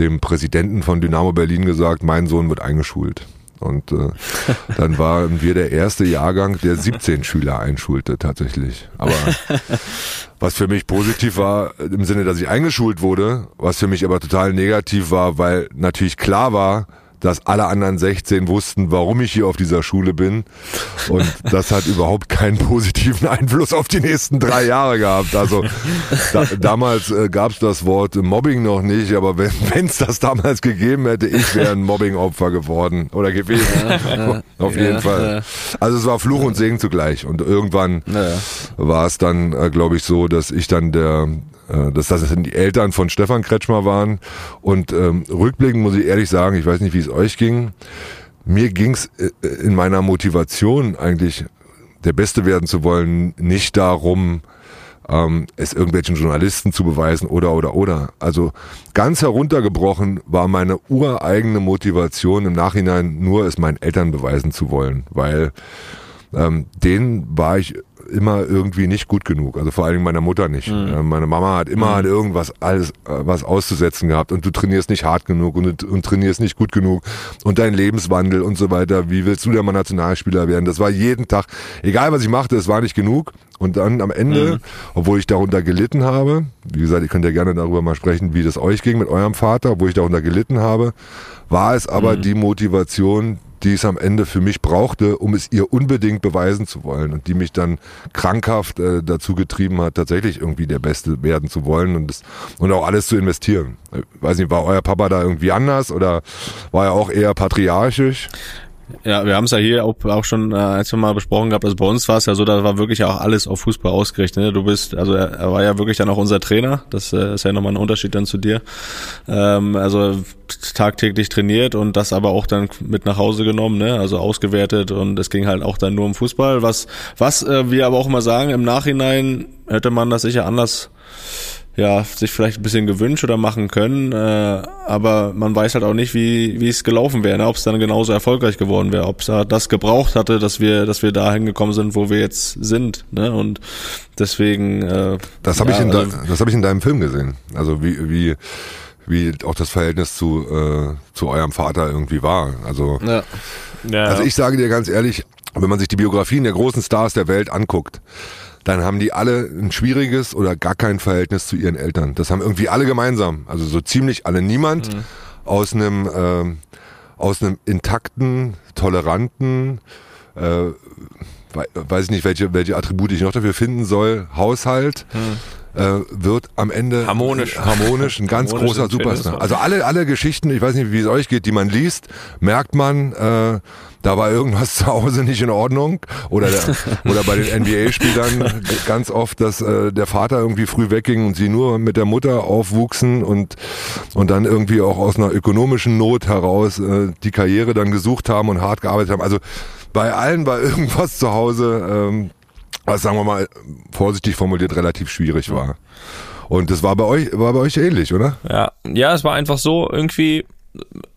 dem Präsidenten von Dynamo Berlin gesagt, mein Sohn wird eingeschult. Und äh, dann waren wir der erste Jahrgang, der 17 Schüler einschulte tatsächlich. Aber was für mich positiv war, im Sinne, dass ich eingeschult wurde, was für mich aber total negativ war, weil natürlich klar war, dass alle anderen 16 wussten, warum ich hier auf dieser Schule bin. Und das hat überhaupt keinen positiven Einfluss auf die nächsten drei Jahre gehabt. Also da, damals äh, gab es das Wort Mobbing noch nicht, aber wenn es das damals gegeben hätte, ich wäre ein Mobbingopfer geworden oder gewesen. Ja, ja, auf jeden ja, Fall. Also es war Fluch und Segen zugleich. Und irgendwann war es dann, äh, glaube ich, so, dass ich dann der dass das die Eltern von Stefan Kretschmer waren. Und ähm, rückblickend muss ich ehrlich sagen, ich weiß nicht, wie es euch ging. Mir ging's äh, in meiner Motivation eigentlich, der Beste werden zu wollen, nicht darum, ähm, es irgendwelchen Journalisten zu beweisen oder oder oder. Also ganz heruntergebrochen war meine ureigene Motivation im Nachhinein nur, es meinen Eltern beweisen zu wollen, weil ähm, denen war ich immer irgendwie nicht gut genug. Also vor allen Dingen meiner Mutter nicht. Mhm. Meine Mama hat immer mhm. an irgendwas alles äh, was auszusetzen gehabt und du trainierst nicht hart genug und, und trainierst nicht gut genug und dein Lebenswandel und so weiter. Wie willst du denn mal Nationalspieler werden? Das war jeden Tag, egal was ich machte, es war nicht genug. Und dann am Ende, mhm. obwohl ich darunter gelitten habe, wie gesagt, ihr könnt ja gerne darüber mal sprechen, wie das euch ging mit eurem Vater, obwohl ich darunter gelitten habe, war es aber mhm. die Motivation, die es am Ende für mich brauchte, um es ihr unbedingt beweisen zu wollen und die mich dann krankhaft äh, dazu getrieben hat, tatsächlich irgendwie der Beste werden zu wollen und, das, und auch alles zu investieren. Ich weiß nicht, war euer Papa da irgendwie anders oder war er auch eher patriarchisch?
Ja, wir haben es ja hier auch, auch schon äh, ein, zwei Mal besprochen gehabt. Also bei uns war es ja so, da war wirklich auch alles auf Fußball ausgerichtet. Ne? Du bist, also er, er war ja wirklich dann auch unser Trainer. Das äh, ist ja nochmal ein Unterschied dann zu dir. Ähm, also tagtäglich trainiert und das aber auch dann mit nach Hause genommen, ne? also ausgewertet und es ging halt auch dann nur um Fußball. Was, was äh, wir aber auch immer sagen, im Nachhinein hätte man das sicher anders ja, sich vielleicht ein bisschen gewünscht oder machen können, äh, aber man weiß halt auch nicht, wie, wie es gelaufen wäre, ne? ob es dann genauso erfolgreich geworden wäre, ob es da das gebraucht hatte, dass wir, dass wir da hingekommen sind, wo wir jetzt sind. Ne? Und deswegen. Äh,
das habe ja, ich in also, das habe ich in deinem Film gesehen. Also wie, wie wie auch das Verhältnis zu, äh, zu eurem Vater irgendwie war. Also,
Ja.
Ja,
also ich sage dir ganz ehrlich, wenn man sich die Biografien der großen Stars der Welt anguckt, dann haben die alle ein schwieriges oder gar kein Verhältnis zu ihren Eltern. Das haben irgendwie alle gemeinsam. Also so ziemlich alle. Niemand aus einem ähm, aus einem intakten, toleranten, äh, wei- weiß ich nicht, welche, welche Attribute ich noch dafür finden soll, Haushalt, äh, wird am Ende
Harmonisch.
harmonisch ein ganz
Harmonisch
großer Superstar. Also alle, alle Geschichten, ich weiß nicht, wie es euch geht, die man liest, merkt man, äh, da war irgendwas zu Hause nicht in Ordnung. Oder, der, oder bei den NBA-Spielern ganz oft, dass äh, der Vater irgendwie früh wegging und sie nur mit der Mutter aufwuchsen und, und dann irgendwie auch aus einer ökonomischen Not heraus äh, die Karriere dann gesucht haben und hart gearbeitet haben. Also bei allen war irgendwas zu Hause, ähm, was sagen wir mal vorsichtig formuliert relativ schwierig war. Und das war bei euch, war bei euch ähnlich, oder?
Ja, ja, es war einfach so irgendwie.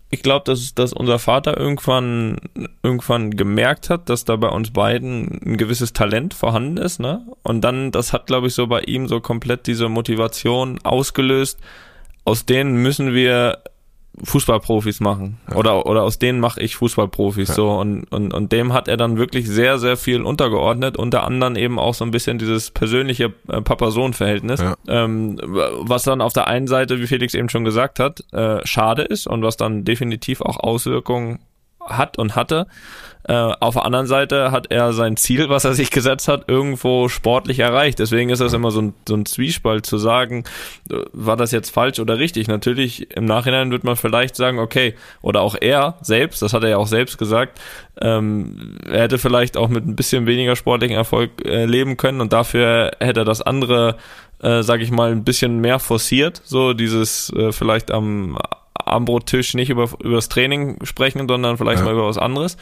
Ich glaube, dass, dass unser Vater irgendwann irgendwann gemerkt hat, dass da bei uns beiden ein gewisses Talent vorhanden ist, ne? Und dann, das hat, glaube ich, so bei ihm so komplett diese Motivation ausgelöst. Aus denen müssen wir Fußballprofis machen. Oder, oder aus denen mache ich Fußballprofis so. Und, und, und dem hat er dann wirklich sehr, sehr viel untergeordnet. Unter anderem eben auch so ein bisschen dieses persönliche äh, Papa-Sohn-Verhältnis.
Ja.
Ähm, was dann auf der einen Seite, wie Felix eben schon gesagt hat, äh, schade ist und was dann definitiv auch Auswirkungen hat und hatte. Äh, auf der anderen Seite hat er sein Ziel, was er sich gesetzt hat, irgendwo sportlich erreicht. Deswegen ist das immer so ein, so ein Zwiespalt zu sagen, äh, war das jetzt falsch oder richtig. Natürlich, im Nachhinein wird man vielleicht sagen, okay, oder auch er selbst, das hat er ja auch selbst gesagt, ähm, er hätte vielleicht auch mit ein bisschen weniger sportlichen Erfolg äh, leben können und dafür hätte er das andere, äh, sag ich mal, ein bisschen mehr forciert. So dieses äh, vielleicht am Armbrottisch nicht über, über das Training sprechen, sondern vielleicht
Ja.
mal über was anderes.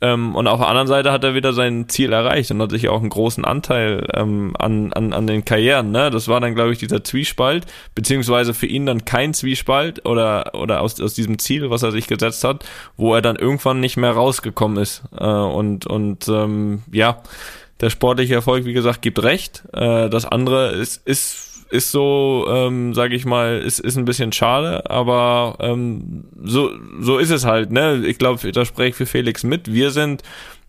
Ähm, und auf der anderen Seite hat er wieder sein Ziel erreicht und hat sich auch einen großen Anteil ähm, an, an, an den Karrieren. Ne? Das war dann, glaube ich, dieser Zwiespalt, beziehungsweise für ihn dann kein Zwiespalt oder, oder aus, aus diesem Ziel, was er sich gesetzt hat, wo er dann irgendwann nicht mehr rausgekommen ist. Äh, und und ähm, ja, der sportliche Erfolg, wie gesagt, gibt recht. Äh, das andere ist, ist ist so, ähm, sage ich mal, ist, ist ein bisschen schade, aber ähm, so, so ist es halt. Ne? Ich glaube, da spreche ich für Felix mit. Wir sind,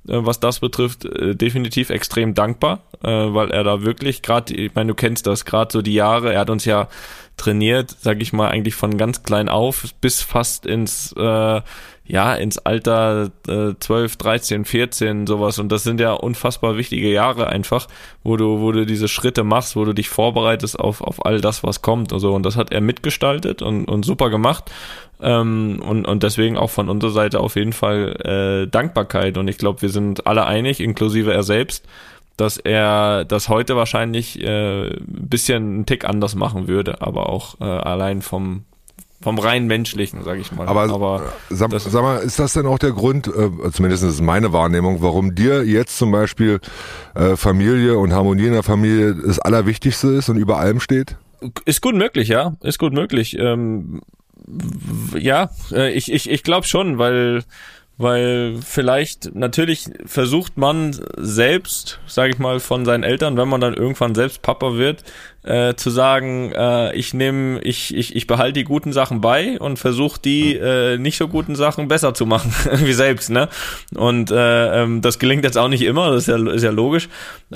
äh, was das betrifft, äh, definitiv extrem dankbar, äh, weil er da wirklich, gerade, ich meine, du kennst das, gerade so die Jahre, er hat uns ja trainiert, sage ich mal, eigentlich von ganz klein auf bis fast ins äh, ja, ins Alter äh, 12, 13, 14, sowas. Und das sind ja unfassbar wichtige Jahre einfach, wo du, wo du diese Schritte machst, wo du dich vorbereitest auf, auf all das, was kommt und so. Und das hat er mitgestaltet und, und super gemacht. Ähm, und, und deswegen auch von unserer Seite auf jeden Fall äh, Dankbarkeit. Und ich glaube, wir sind alle einig, inklusive er selbst, dass er das heute wahrscheinlich äh, bisschen einen Tick anders machen würde, aber auch äh, allein vom vom rein menschlichen, sage ich mal.
Aber,
aber
sag, sag mal, ist das denn auch der Grund, äh, zumindest ist es meine Wahrnehmung, warum dir jetzt zum Beispiel äh, Familie und Harmonie in der Familie das Allerwichtigste ist und über allem steht?
Ist gut möglich, ja. Ist gut möglich. Ähm, ja, äh, ich, ich, ich glaube schon, weil, weil vielleicht natürlich versucht man selbst, sage ich mal, von seinen Eltern, wenn man dann irgendwann selbst Papa wird, äh, zu sagen, äh, ich nehme, ich, ich, ich behalte die guten Sachen bei und versuche die äh, nicht so guten Sachen besser zu machen, wie selbst, ne? Und äh, ähm, das gelingt jetzt auch nicht immer, das ist ja, ist ja logisch,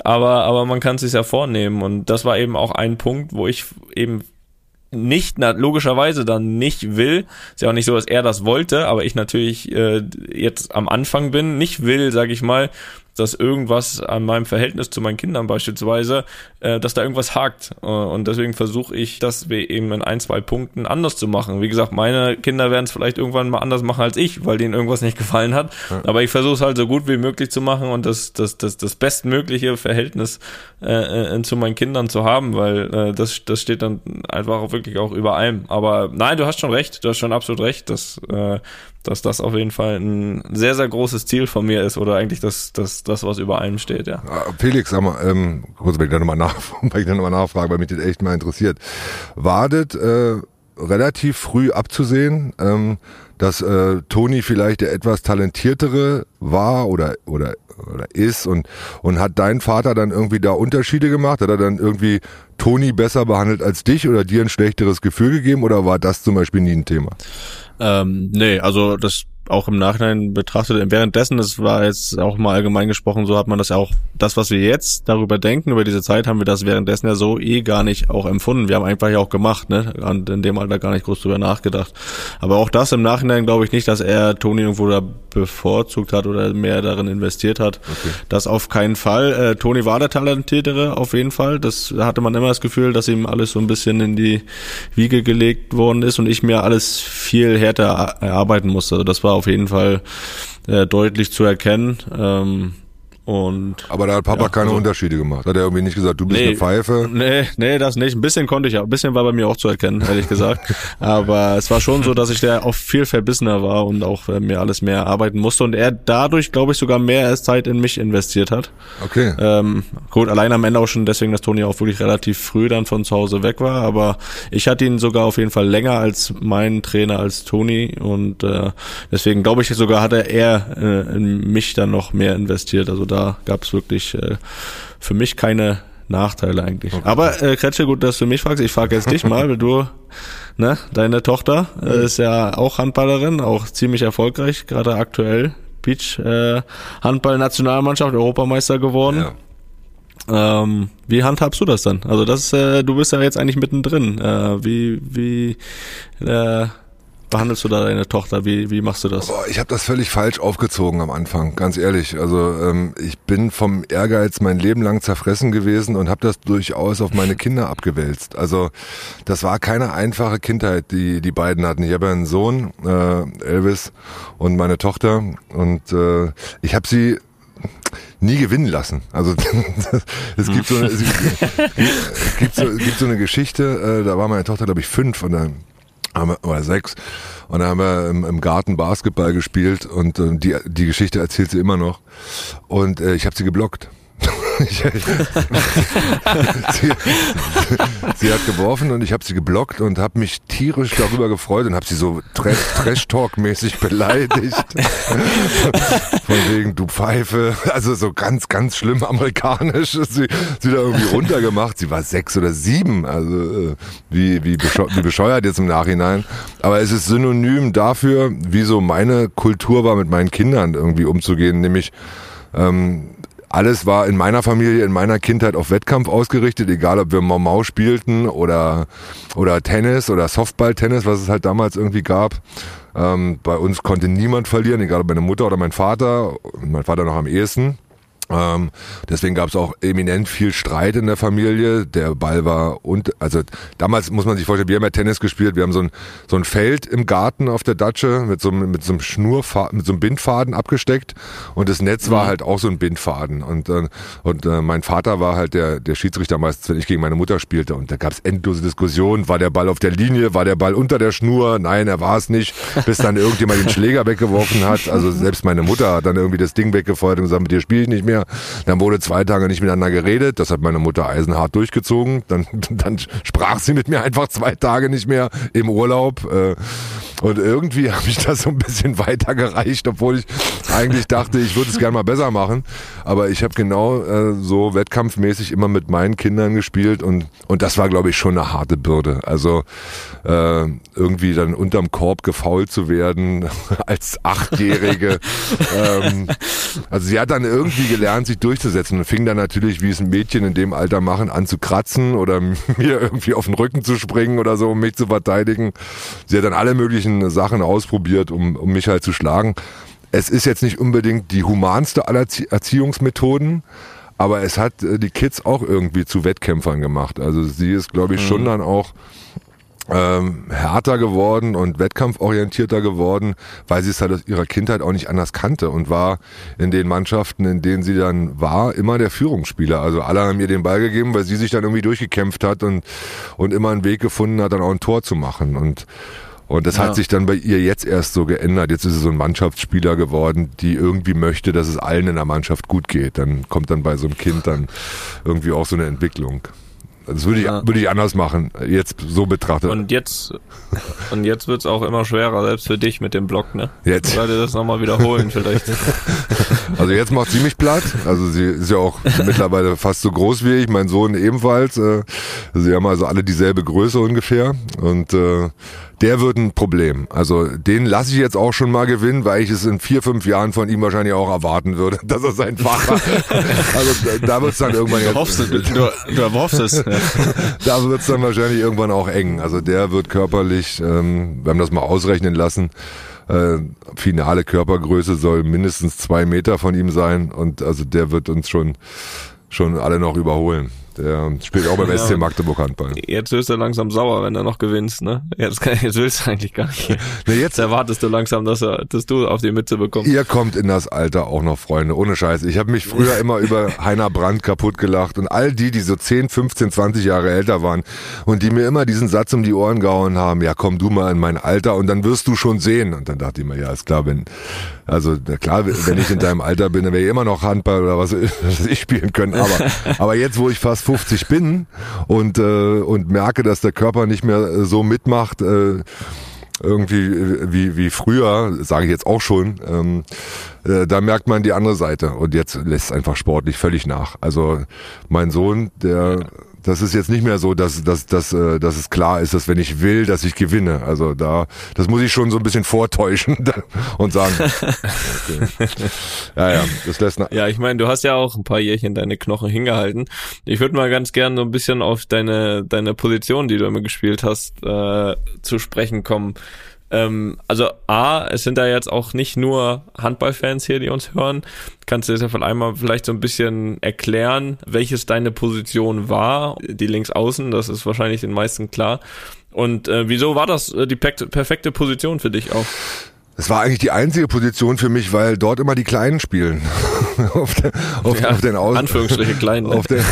aber, aber man kann es sich ja vornehmen und das war eben auch ein Punkt, wo ich eben nicht, na, logischerweise dann nicht will, ist ja auch nicht so, dass er das wollte, aber ich natürlich äh, jetzt am Anfang bin, nicht will, sag ich mal, dass irgendwas an meinem Verhältnis zu meinen Kindern beispielsweise, äh, dass da irgendwas hakt. Äh, und deswegen versuche ich, das wir eben in ein, zwei Punkten anders zu machen. Wie gesagt, meine Kinder werden es vielleicht irgendwann mal anders machen als ich, weil denen irgendwas nicht gefallen hat. Aber ich versuche es halt so gut wie möglich zu machen und das, das, das, das bestmögliche Verhältnis äh, äh, zu meinen Kindern zu haben, weil äh, das, das steht dann einfach auch wirklich auch über allem. Aber nein, du hast schon recht, du hast schon absolut recht, dass, äh, dass das auf jeden Fall ein sehr, sehr großes Ziel von mir ist oder eigentlich das, das, das was über allem steht, ja.
Ah, Felix, sag mal, ähm, kurz, weil ich da nochmal nach, nochmal nachfrage, weil mich das echt mal interessiert. War das äh, relativ früh abzusehen, ähm, dass äh, Toni vielleicht der etwas talentiertere war oder oder oder ist und und hat dein Vater dann irgendwie da Unterschiede gemacht? Hat er dann irgendwie Toni besser behandelt als dich oder dir ein schlechteres Gefühl gegeben oder war das zum Beispiel nie ein Thema?
Ähm, nee, also das auch im Nachhinein betrachtet, währenddessen, das war jetzt auch mal allgemein gesprochen, so hat man das ja auch, das, was wir jetzt darüber denken, über diese Zeit, haben wir das währenddessen ja so eh gar nicht auch empfunden. Wir haben einfach ja auch gemacht, ne, und in dem Alter gar nicht groß drüber nachgedacht. Aber auch das im Nachhinein glaube ich nicht, dass er Toni irgendwo da bevorzugt hat oder mehr darin investiert hat. Okay. Das auf keinen Fall. Äh, Toni war der Talentiertere, auf jeden Fall. Das hatte man immer das Gefühl, dass ihm alles so ein bisschen in die Wiege gelegt worden ist und ich mir alles viel härter erarbeiten musste. Also das war auf jeden Fall äh, deutlich zu erkennen. Ähm, und,
Aber da hat Papa ja, keine also, Unterschiede gemacht. Hat er irgendwie nicht gesagt, du bist
nee,
eine Pfeife?
Nee, nee, das nicht. Ein bisschen konnte ich auch. Ein bisschen war bei mir auch zu erkennen, ehrlich gesagt. Aber es war schon so, dass ich da auch viel verbissener war und auch äh, mir alles mehr arbeiten musste. Und er dadurch, glaube ich, sogar mehr Zeit in mich investiert hat.
Okay.
Ähm, gut, allein am Ende auch schon deswegen, dass Toni auch wirklich relativ früh dann von zu Hause weg war. Aber ich hatte ihn sogar auf jeden Fall länger als mein Trainer, als Toni. Und äh, deswegen glaube ich sogar, hat er eher äh, in mich dann noch mehr investiert. Also da gab es wirklich äh, für mich keine Nachteile eigentlich. Okay. Aber äh, Kretsche, gut, dass du mich fragst. Ich frage jetzt dich mal, weil du, ne, deine Tochter äh, ist ja auch Handballerin, auch ziemlich erfolgreich, gerade aktuell Beach äh, Handball-Nationalmannschaft, Europameister geworden. Ja. Ähm, wie handhabst du das dann? Also das, äh, du bist ja jetzt eigentlich mittendrin. Äh, wie wie äh, behandelst du da deine Tochter? Wie, wie machst du das?
Boah, ich habe das völlig falsch aufgezogen am Anfang, ganz ehrlich. Also ähm, ich bin vom Ehrgeiz mein Leben lang zerfressen gewesen und habe das durchaus auf meine Kinder abgewälzt. Also das war keine einfache Kindheit, die die beiden hatten. Ich habe einen Sohn, äh, Elvis, und meine Tochter. Und äh, ich habe sie nie gewinnen lassen. Also es gibt so eine, es gibt so, gibt so eine Geschichte, äh, da war meine Tochter, glaube ich, fünf und dann haben wir, oder sechs. Und dann haben wir im, im Garten Basketball gespielt und äh, die, die Geschichte erzählt sie immer noch. Und äh, ich habe sie geblockt. Sie, sie, hat geworfen und ich habe sie geblockt und habe mich tierisch darüber gefreut und habe sie so Trash-Talk-mäßig beleidigt. Von wegen, du Pfeife. Also so ganz, ganz schlimm amerikanisch. Sie, sie da irgendwie runtergemacht. Sie war sechs oder sieben. Also äh, wie, wie, bescheuert, wie bescheuert jetzt im Nachhinein. Aber es ist synonym dafür, wie so meine Kultur war, mit meinen Kindern irgendwie umzugehen. Nämlich ähm, alles war in meiner Familie, in meiner Kindheit auf Wettkampf ausgerichtet, egal ob wir Mau Mau spielten oder, oder Tennis oder Softball-Tennis, was es halt damals irgendwie gab. Ähm, bei uns konnte niemand verlieren, egal ob meine Mutter oder mein Vater, mein Vater noch am ehesten. Ähm, deswegen gab es auch eminent viel Streit in der Familie. Der Ball war und also damals muss man sich vorstellen, wir haben ja Tennis gespielt. Wir haben so ein so ein Feld im Garten auf der Datsche mit so einem mit so einem Schnurfaden, mit so einem Bindfaden abgesteckt und das Netz war mhm. halt auch so ein Bindfaden und äh, und äh, mein Vater war halt der der Schiedsrichter meistens, wenn ich gegen meine Mutter spielte und da gab es endlose Diskussionen. War der Ball auf der Linie? War der Ball unter der Schnur? Nein, er war es nicht. Bis dann irgendjemand den Schläger weggeworfen hat. Also selbst meine Mutter hat dann irgendwie das Ding weggefeuert und gesagt, mit dir spiele ich nicht mehr. Dann wurde zwei Tage nicht miteinander geredet. Das hat meine Mutter eisenhart durchgezogen. Dann, dann sprach sie mit mir einfach zwei Tage nicht mehr im Urlaub. Äh, und irgendwie habe ich das so ein bisschen weitergereicht, obwohl ich eigentlich dachte, ich würde es gerne mal besser machen. Aber ich habe genau äh, so wettkampfmäßig immer mit meinen Kindern gespielt und, und das war, glaube ich, schon eine harte Bürde. Also äh, irgendwie dann unterm Korb gefault zu werden als Achtjährige. ähm, also sie hat dann irgendwie gelernt, sich durchzusetzen und fing dann natürlich, wie es ein Mädchen in dem Alter machen, an zu kratzen oder mir irgendwie auf den Rücken zu springen oder so, um mich zu verteidigen. Sie hat dann alle möglichen möglichen Sachen ausprobiert, um, um mich halt zu schlagen. Es ist jetzt nicht unbedingt die humanste aller Erziehungsmethoden, aber es hat äh, die Kids auch irgendwie zu Wettkämpfern gemacht. Also sie ist, glaube ich, schon mhm. dann auch ähm, härter geworden und wettkampforientierter geworden, weil sie es halt aus ihrer Kindheit auch nicht anders kannte und war in den Mannschaften, in denen sie dann war, immer der Führungsspieler. Also alle haben ihr den Ball gegeben, weil sie sich dann irgendwie durchgekämpft hat und, und immer einen Weg gefunden hat, dann auch ein Tor zu machen. Und und das ja. hat sich dann bei ihr jetzt erst so geändert. Jetzt ist sie so ein Mannschaftsspieler geworden, die irgendwie möchte, dass es allen in der Mannschaft gut geht. Dann kommt dann bei so einem Kind dann irgendwie auch so eine Entwicklung. Das würde ich,
Ja.
würde ich anders machen, jetzt so betrachtet.
Und jetzt, und jetzt wird's auch immer schwerer, selbst für dich mit dem Block, ne?
Jetzt.
Du solltest das nochmal wiederholen vielleicht.
Also jetzt macht sie mich platt. Also sie ist ja auch mittlerweile fast so groß wie ich, mein Sohn ebenfalls. Äh, Sie haben also alle dieselbe Größe ungefähr. Und äh, der wird ein Problem. Also den lasse ich jetzt auch schon mal gewinnen, weil ich es in vier, fünf Jahren von ihm wahrscheinlich auch erwarten würde, dass er sein Fahrer. also da- da wird es dann irgendwann
Du hoffst, du, du, du erhoffst es.
Da wird es dann wahrscheinlich irgendwann auch eng. Also der wird körperlich, ähm, wir haben das mal ausrechnen lassen, äh, finale Körpergröße soll mindestens zwei Meter von ihm sein und also der wird uns schon schon alle noch überholen. Der spielt auch beim
Ja.
SC Magdeburg Handball.
Jetzt wirst du langsam sauer, wenn du noch gewinnst, ne? Jetzt, kann- jetzt willst du eigentlich gar nicht.
Ne,
Jetzt
jetzt
erwartest du langsam, dass, er, dass du auf die Mütze bekommst.
Ihr kommt in das Alter auch noch, Freunde, ohne Scheiß. Ich habe mich früher immer über Heiner Brandt kaputt gelacht und all die, die so 10, 15, 20 Jahre älter waren und die mir immer diesen Satz um die Ohren gehauen haben, ja komm du mal in mein Alter und dann wirst du schon sehen. Und dann dachte ich mir, ja ist klar, wenn, also na klar, wenn ich in deinem Alter bin, dann wäre ich immer noch Handball oder was, was ich spielen können. Aber, aber jetzt, wo ich fast 50 bin und, äh, und merke, dass der Körper nicht mehr äh, so mitmacht, äh, irgendwie äh, wie, wie früher, sage ich jetzt auch schon, ähm, äh, da merkt man die andere Seite und jetzt lässt es einfach sportlich völlig nach. Also mein Sohn, der das ist jetzt nicht mehr so, dass, dass, dass, äh, dass es klar ist, dass wenn ich will, dass ich gewinne. Also da, das muss ich schon so ein bisschen vortäuschen und sagen. Okay. Ja, ja, das lässt nach.
Ja, ich meine, du hast ja auch ein paar Jährchen deine Knochen hingehalten. Ich würde mal ganz gern so ein bisschen auf deine, deine Position, die du immer gespielt hast, äh, zu sprechen kommen. Ähm, also A, es sind da jetzt auch nicht nur Handballfans hier, die uns hören. Kannst du das ja von einmal vielleicht so ein bisschen erklären, welches deine Position war? Die Linksaußen, das ist wahrscheinlich den meisten klar. Und äh, wieso war das äh, die perfekte Position für dich auch?
Es war eigentlich die einzige Position für mich, weil dort immer die Kleinen spielen. auf, der, auf,
Ja,
auf den Außen,
Anführungsstriche klein. Ne?
auf, den,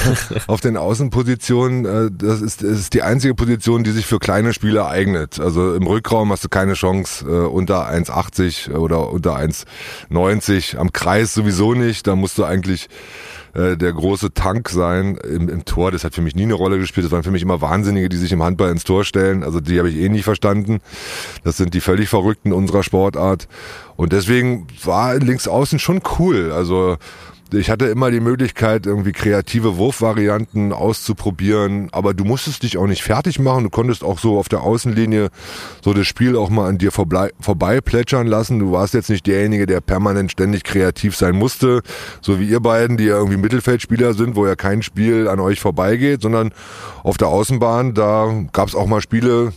auf den Außenpositionen, äh, das ist, das ist die einzige Position, die sich für kleine Spieler eignet. Also im Rückraum hast du keine Chance äh, unter 1,80 oder unter 1,90. Am Kreis sowieso nicht. Da musst du eigentlich äh, der große Tank sein im, im Tor. Das hat für mich nie eine Rolle gespielt. Das waren für mich immer Wahnsinnige, die sich im Handball ins Tor stellen. Also die habe ich eh nicht verstanden. Das sind die völlig Verrückten unserer Sportart. Und deswegen war links außen schon cool. Also ich hatte immer die Möglichkeit, irgendwie kreative Wurfvarianten auszuprobieren, aber du musstest dich auch nicht fertig machen. Du konntest auch so auf der Außenlinie so das Spiel auch mal an dir vorbei, plätschern lassen. Du warst jetzt nicht derjenige, der permanent ständig kreativ sein musste, so wie ihr beiden, die ja irgendwie Mittelfeldspieler sind, wo ja kein Spiel an euch vorbeigeht, sondern auf der Außenbahn, da gab es auch mal Spiele,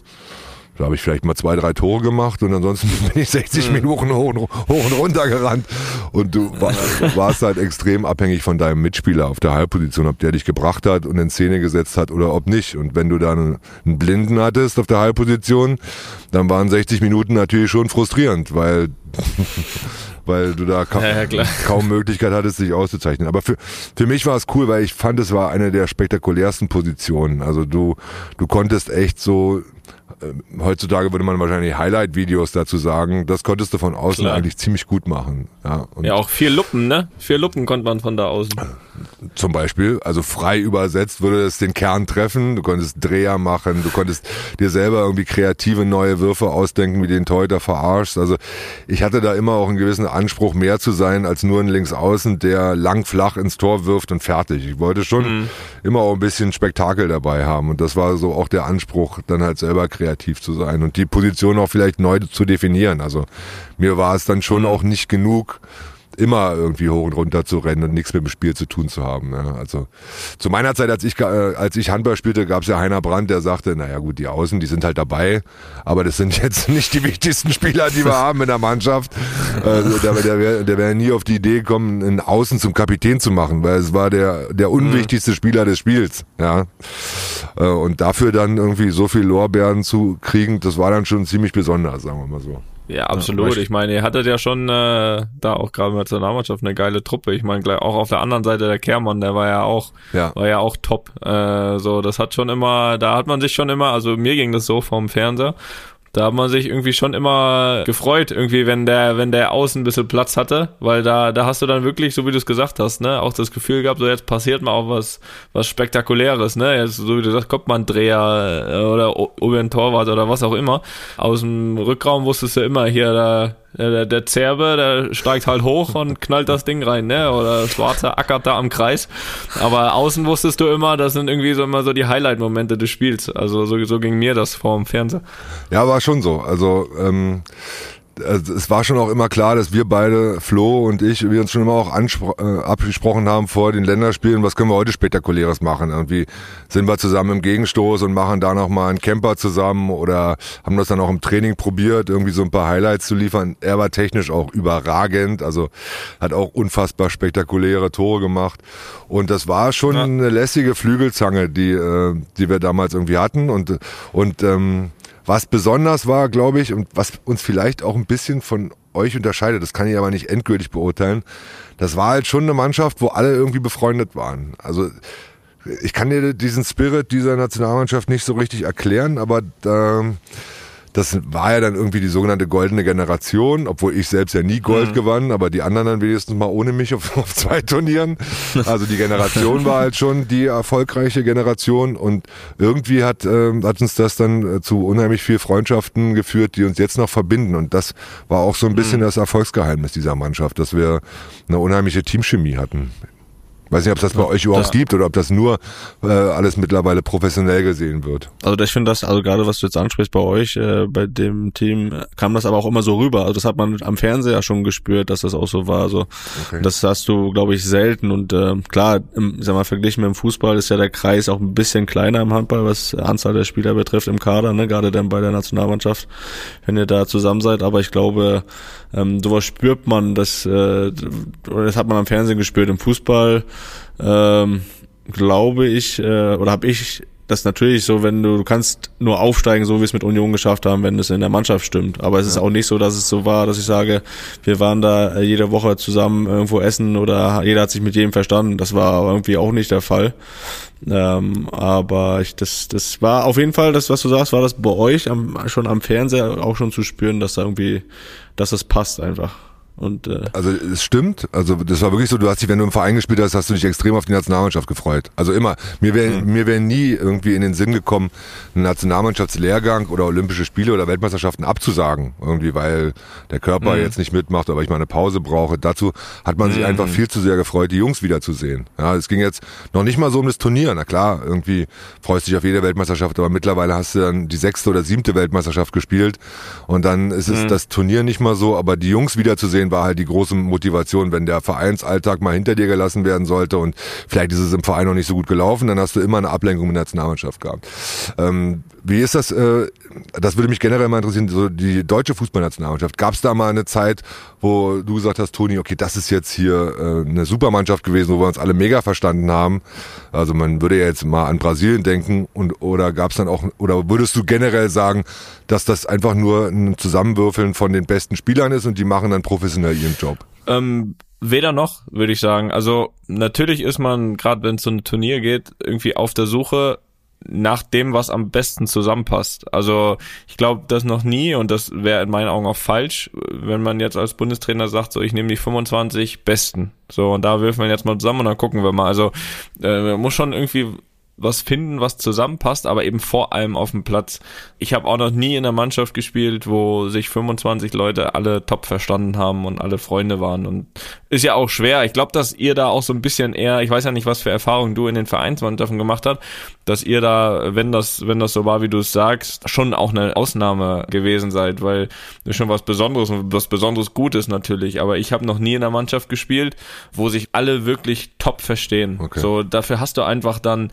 da habe ich vielleicht mal zwei, drei Tore gemacht und ansonsten bin ich 60 Minuten hoch, und- hoch und runter gerannt. Und du war, warst halt extrem abhängig von deinem Mitspieler auf der Halbposition, ob der dich gebracht hat und in Szene gesetzt hat oder ob nicht. Und wenn du dann einen Blinden hattest auf der Halbposition, dann waren 60 Minuten natürlich schon frustrierend, weil weil du da ka
Ja, ja,
kaum Möglichkeit hattest, dich auszuzeichnen. Aber für, für mich war es cool, weil ich fand, es war eine der spektakulärsten Positionen. Also du, du konntest echt so, heutzutage würde man wahrscheinlich Highlight-Videos dazu sagen, das konntest du von außen
Klar.
eigentlich ziemlich gut machen. Ja,
Ja, auch vier Luppen, ne? Vier Luppen konnte man von da außen.
zum Beispiel, also frei übersetzt würde es den Kern treffen. Du konntest Dreher machen, du konntest dir selber irgendwie kreative neue Würfe ausdenken, wie den Teuter verarschst. Also ich hatte da immer auch einen gewissen Anspruch, mehr zu sein als nur ein Linksaußen, der lang flach ins Tor wirft und fertig. Ich wollte schon immer auch ein bisschen Spektakel dabei haben und das war so auch der Anspruch, dann halt selber kreativ zu sein und die Position auch vielleicht neu zu definieren. Also mir war es dann schon auch nicht genug, immer irgendwie hoch und runter zu rennen und nichts mit dem Spiel zu tun zu haben. Ne? Also zu meiner Zeit, als ich äh, als ich Handball spielte, gab es ja Heiner Brandt, der sagte, naja gut, die Außen, die sind halt dabei, aber das sind jetzt nicht die wichtigsten Spieler, die wir haben in der Mannschaft. Äh, der der wäre der wär nie auf die Idee gekommen, einen Außen zum Kapitän zu machen, weil es war der der unwichtigste Spieler des Spiels. Ja. Äh, und dafür dann irgendwie so viel Lorbeeren zu kriegen, das war dann schon ziemlich besonders, sagen wir mal so.
Ja, absolut. ich meine, ihr hattet ja schon äh, da auch gerade mit der Nationalmannschaft eine geile Truppe. Ich meine, gleich auch auf der anderen Seite der Kehrmann, der war ja auch,
Ja.
war ja auch top. Äh, so, das hat schon immer, da hat man sich schon immer, also mir ging das so vom Fernseher. Da hat man sich irgendwie schon immer gefreut, irgendwie, wenn der, wenn der Außen ein bisschen Platz hatte, weil da, da hast du dann wirklich, so wie du es gesagt hast, ne, auch das Gefühl gehabt, so jetzt passiert mal auch was, was Spektakuläres, ne, jetzt, so wie du sagst, kommt mal ein Dreher äh, oder über ein Torwart oder was auch immer. Aus dem Rückraum wusstest du immer hier, da, der, der Zerbe, der steigt halt hoch und knallt das Ding rein, ne? Oder Schwarzer ackert da am Kreis. Aber außen wusstest du immer, das sind irgendwie so immer so die Highlight-Momente des Spiels. Also so, so ging mir das vor dem Fernseher.
Ja, war schon so. Also ähm, also es war schon auch immer klar, dass wir beide, Flo und ich, wir uns schon immer auch äh, abgesprochen haben vor den Länderspielen, was können wir heute spektakuläres machen. Irgendwie sind wir zusammen im Gegenstoß und machen da nochmal einen Camper zusammen oder haben das dann auch im Training probiert, irgendwie so ein paar Highlights zu liefern. Er war technisch auch überragend, also hat auch unfassbar spektakuläre Tore gemacht. Und das war schon ja. eine lässige Flügelzange, die, äh, die wir damals irgendwie hatten. Und, und ähm, was besonders war, glaube ich, und was uns vielleicht auch ein bisschen von euch unterscheidet, das kann ich aber nicht endgültig beurteilen, das war halt schon eine Mannschaft, wo alle irgendwie befreundet waren. Also ich kann dir diesen Spirit dieser Nationalmannschaft nicht so richtig erklären, aber da das war ja dann irgendwie die sogenannte goldene Generation, obwohl ich selbst ja nie Gold mhm. gewann, aber die anderen dann wenigstens mal ohne mich auf, auf zwei Turnieren. Also die Generation war halt schon die erfolgreiche Generation und irgendwie hat, äh, hat uns das dann äh, zu unheimlich viel Freundschaften geführt, die uns jetzt noch verbinden. Und das war auch so ein bisschen mhm. das Erfolgsgeheimnis dieser Mannschaft, dass wir eine unheimliche Teamchemie hatten. Weiß nicht, ob das bei euch überhaupt das, gibt oder ob das nur äh, alles mittlerweile professionell gesehen wird.
Also ich finde das, also gerade was du jetzt ansprichst bei euch, äh, bei dem Team, kam das aber auch immer so rüber. Also das hat man am Fernseher schon gespürt, dass das auch so war. Also okay. das hast du, glaube ich, selten. Und äh, klar, im, sag mal, verglichen mit dem Fußball ist ja der Kreis auch ein bisschen kleiner im Handball, was Anzahl der Spieler betrifft im Kader, ne? gerade dann bei der Nationalmannschaft, wenn ihr da zusammen seid. Aber ich glaube, ähm, sowas spürt man, das, äh, das hat man am Fernsehen gespürt. Im Fußball ähm, glaube ich, äh, oder habe ich das natürlich so, wenn du, du kannst nur aufsteigen, so wie es mit Union geschafft haben, wenn es in der Mannschaft stimmt. Aber es ja. ist auch nicht so, dass es so war, dass ich sage, wir waren da äh, jede Woche zusammen irgendwo essen oder jeder hat sich mit jedem verstanden. Das war irgendwie auch nicht der Fall. Ähm, aber ich, das, das war auf jeden Fall, das, was du sagst, war das bei euch am, schon am Fernseher auch schon zu spüren, dass da irgendwie, dass das passt einfach. Und, äh
also es stimmt, also das war wirklich so, du hast dich, wenn du im Verein gespielt hast, hast du dich extrem auf die Nationalmannschaft gefreut. Also immer, mir wäre mhm. mir wäre nie irgendwie in den Sinn gekommen, einen Nationalmannschaftslehrgang oder Olympische Spiele oder Weltmeisterschaften abzusagen, irgendwie, weil der Körper mhm. jetzt nicht mitmacht, aber ich mal eine Pause brauche. Dazu hat man sich mhm. einfach viel zu sehr gefreut, die Jungs wiederzusehen. Ja, es ging jetzt noch nicht mal so um das Turnier. Na klar, irgendwie freust du dich auf jede Weltmeisterschaft, aber mittlerweile hast du dann die sechste oder siebte Weltmeisterschaft gespielt und dann ist es mhm. das Turnier nicht mal so, aber die Jungs wiederzusehen war halt die große Motivation, wenn der Vereinsalltag mal hinter dir gelassen werden sollte und vielleicht ist es im Verein noch nicht so gut gelaufen, dann hast du immer eine Ablenkung mit der Nationalmannschaft gehabt. Ähm, wie ist das, äh, das würde mich generell mal interessieren, so die deutsche Fußballnationalmannschaft. Gab es da mal eine Zeit, wo du gesagt hast, Toni, okay, das ist jetzt hier äh, eine Supermannschaft gewesen, wo wir uns alle mega verstanden haben? Also man würde ja jetzt mal an Brasilien denken und oder gab es dann auch, oder würdest du generell sagen, dass das einfach nur ein Zusammenwürfeln von den besten Spielern ist und die machen dann professionell ihren Job?
Ähm, weder noch, würde ich sagen. Also natürlich ist man, gerade wenn es so ein Turnier geht, irgendwie auf der Suche nach dem, was am besten zusammenpasst. Also ich glaube das noch nie und das wäre in meinen Augen auch falsch, wenn man jetzt als Bundestrainer sagt, so ich nehme die 25 Besten. So und da wirfen wir jetzt mal zusammen und dann gucken wir mal. Also äh, man muss schon irgendwie was finden, was zusammenpasst, aber eben vor allem auf dem Platz. Ich habe auch noch nie in einer Mannschaft gespielt, wo sich 25 Leute alle top verstanden haben und alle Freunde waren. Und ist ja auch schwer. Ich glaube, dass ihr da auch so ein bisschen eher, ich weiß ja nicht, was für Erfahrungen du in den Vereinsmannschaften gemacht hast, dass ihr da, wenn das, wenn das so war, wie du es sagst, schon auch eine Ausnahme gewesen seid, weil ist schon was Besonderes und was Besonderes Gutes natürlich. Aber ich habe noch nie in einer Mannschaft gespielt, wo sich alle wirklich top verstehen. Okay. So, dafür hast du einfach dann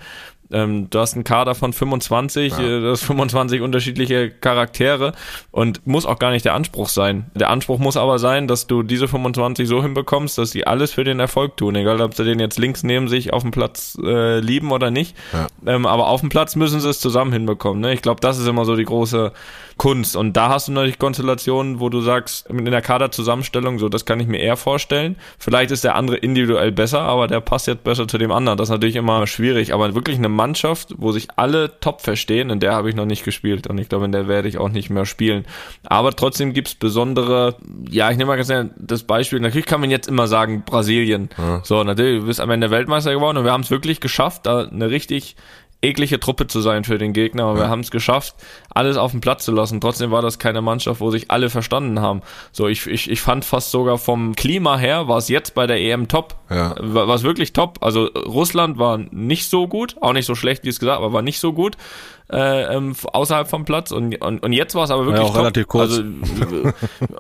ähm, du hast einen Kader von 25, ja. äh, das 25 unterschiedliche Charaktere und muss auch gar nicht der Anspruch sein. Der Anspruch muss aber sein, dass du diese 25 so hinbekommst, dass sie alles für den Erfolg tun, egal ob sie den jetzt links neben sich auf dem Platz äh, lieben oder nicht. Ja. Ähm, aber auf dem Platz müssen sie es zusammen hinbekommen. Ne? Ich glaube, das ist immer so die große Kunst. Und da hast du natürlich Konstellationen, wo du sagst, in der Kaderzusammenstellung, so das kann ich mir eher vorstellen. Vielleicht ist der andere individuell besser, aber der passt jetzt besser zu dem anderen. Das ist natürlich immer schwierig. Aber wirklich eine Mannschaft, wo sich alle top verstehen, in der habe ich noch nicht gespielt und ich glaube, in der werde ich auch nicht mehr spielen. Aber trotzdem gibt's besondere, ja, ich nehme mal ganz gerne das Beispiel, natürlich kann man jetzt immer sagen, Brasilien. Ja. So, natürlich, du bist am Ende Weltmeister geworden und wir haben es wirklich geschafft, da eine richtig eklige Truppe zu sein für den Gegner. Aber ja. wir haben es geschafft, alles auf den Platz zu lassen. Trotzdem war das keine Mannschaft, wo sich alle verstanden haben. So, ich, ich, ich fand fast sogar vom Klima her war es jetzt bei der EM top. Ja. War es wirklich top. Also Russland war nicht so gut, auch nicht so schlecht, wie es gesagt, aber war nicht so gut äh, ähm, außerhalb vom Platz und, und, und jetzt war es aber wirklich ja,
auch top. relativ kurz. Also,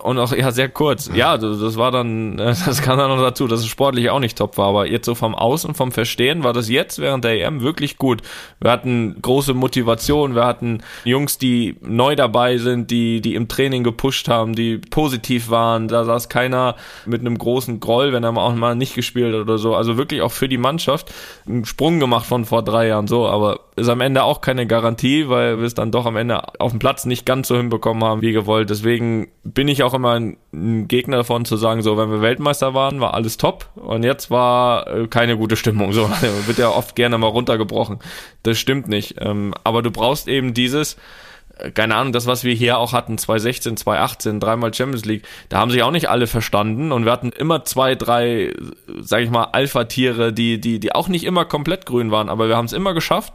und auch ja sehr kurz. Ja, das war dann, das kam dann noch dazu, dass es sportlich auch nicht top war, aber jetzt so vom Aus und vom Verstehen war das jetzt während der EM wirklich gut. Wir hatten große Motivation, wir hatten Jungs, die neu dabei sind, die die im Training gepusht haben, die positiv waren. Da saß keiner mit einem großen Groll, wenn er mal auch mal nicht gespielt hat oder so. Also wirklich auch für die Mannschaft einen Sprung gemacht von vor drei Jahren so, aber ist am Ende auch keine Garantie Garantie, weil wir es dann doch am Ende auf dem Platz nicht ganz so hinbekommen haben wie gewollt. Deswegen bin ich auch immer ein, Gegner davon zu sagen, so wenn wir Weltmeister waren, war alles top und jetzt war äh, keine gute Stimmung. So wird ja oft gerne mal runtergebrochen. Das stimmt nicht. Ähm, aber du brauchst eben dieses äh, keine Ahnung, das, was wir hier auch hatten, 2016, 2018, dreimal Champions League, da haben sich auch nicht alle verstanden und wir hatten immer zwei, drei, sag ich mal, Alpha-Tiere, die, die, die auch nicht immer komplett grün waren, aber wir haben es immer geschafft,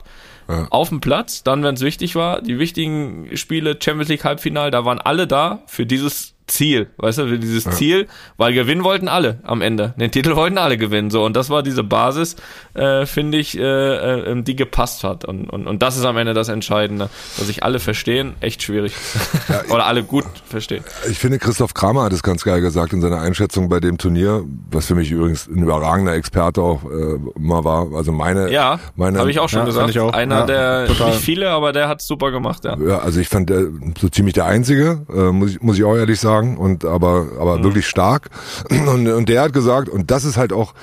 ja. auf dem Platz, dann, wenn es wichtig war, die wichtigen Spiele, Champions League Halbfinal, da waren alle da für dieses Ziel, weißt du, dieses ja. Ziel, weil gewinnen wollten alle am Ende. Den Titel wollten alle gewinnen, so. Und das war diese Basis, äh, finde ich, äh, äh, die gepasst hat. Und, und, und das ist am Ende das Entscheidende. Dass sich alle verstehen, echt schwierig. Ja, Oder alle gut verstehen.
Ich finde, Christoph Kramer hat es ganz geil gesagt in seiner Einschätzung bei dem Turnier, was für mich übrigens ein überragender Experte auch äh, mal war. Also meine,
ja,
meine,
habe ich auch schon ja, gesagt. Auch. Einer der, total. nicht viele, aber der hat super gemacht, ja.
Ja, also ich fand der so ziemlich der Einzige, äh, muss, ich, muss ich auch ehrlich sagen sagen und aber aber mhm. wirklich stark und, und der hat gesagt und das ist halt auch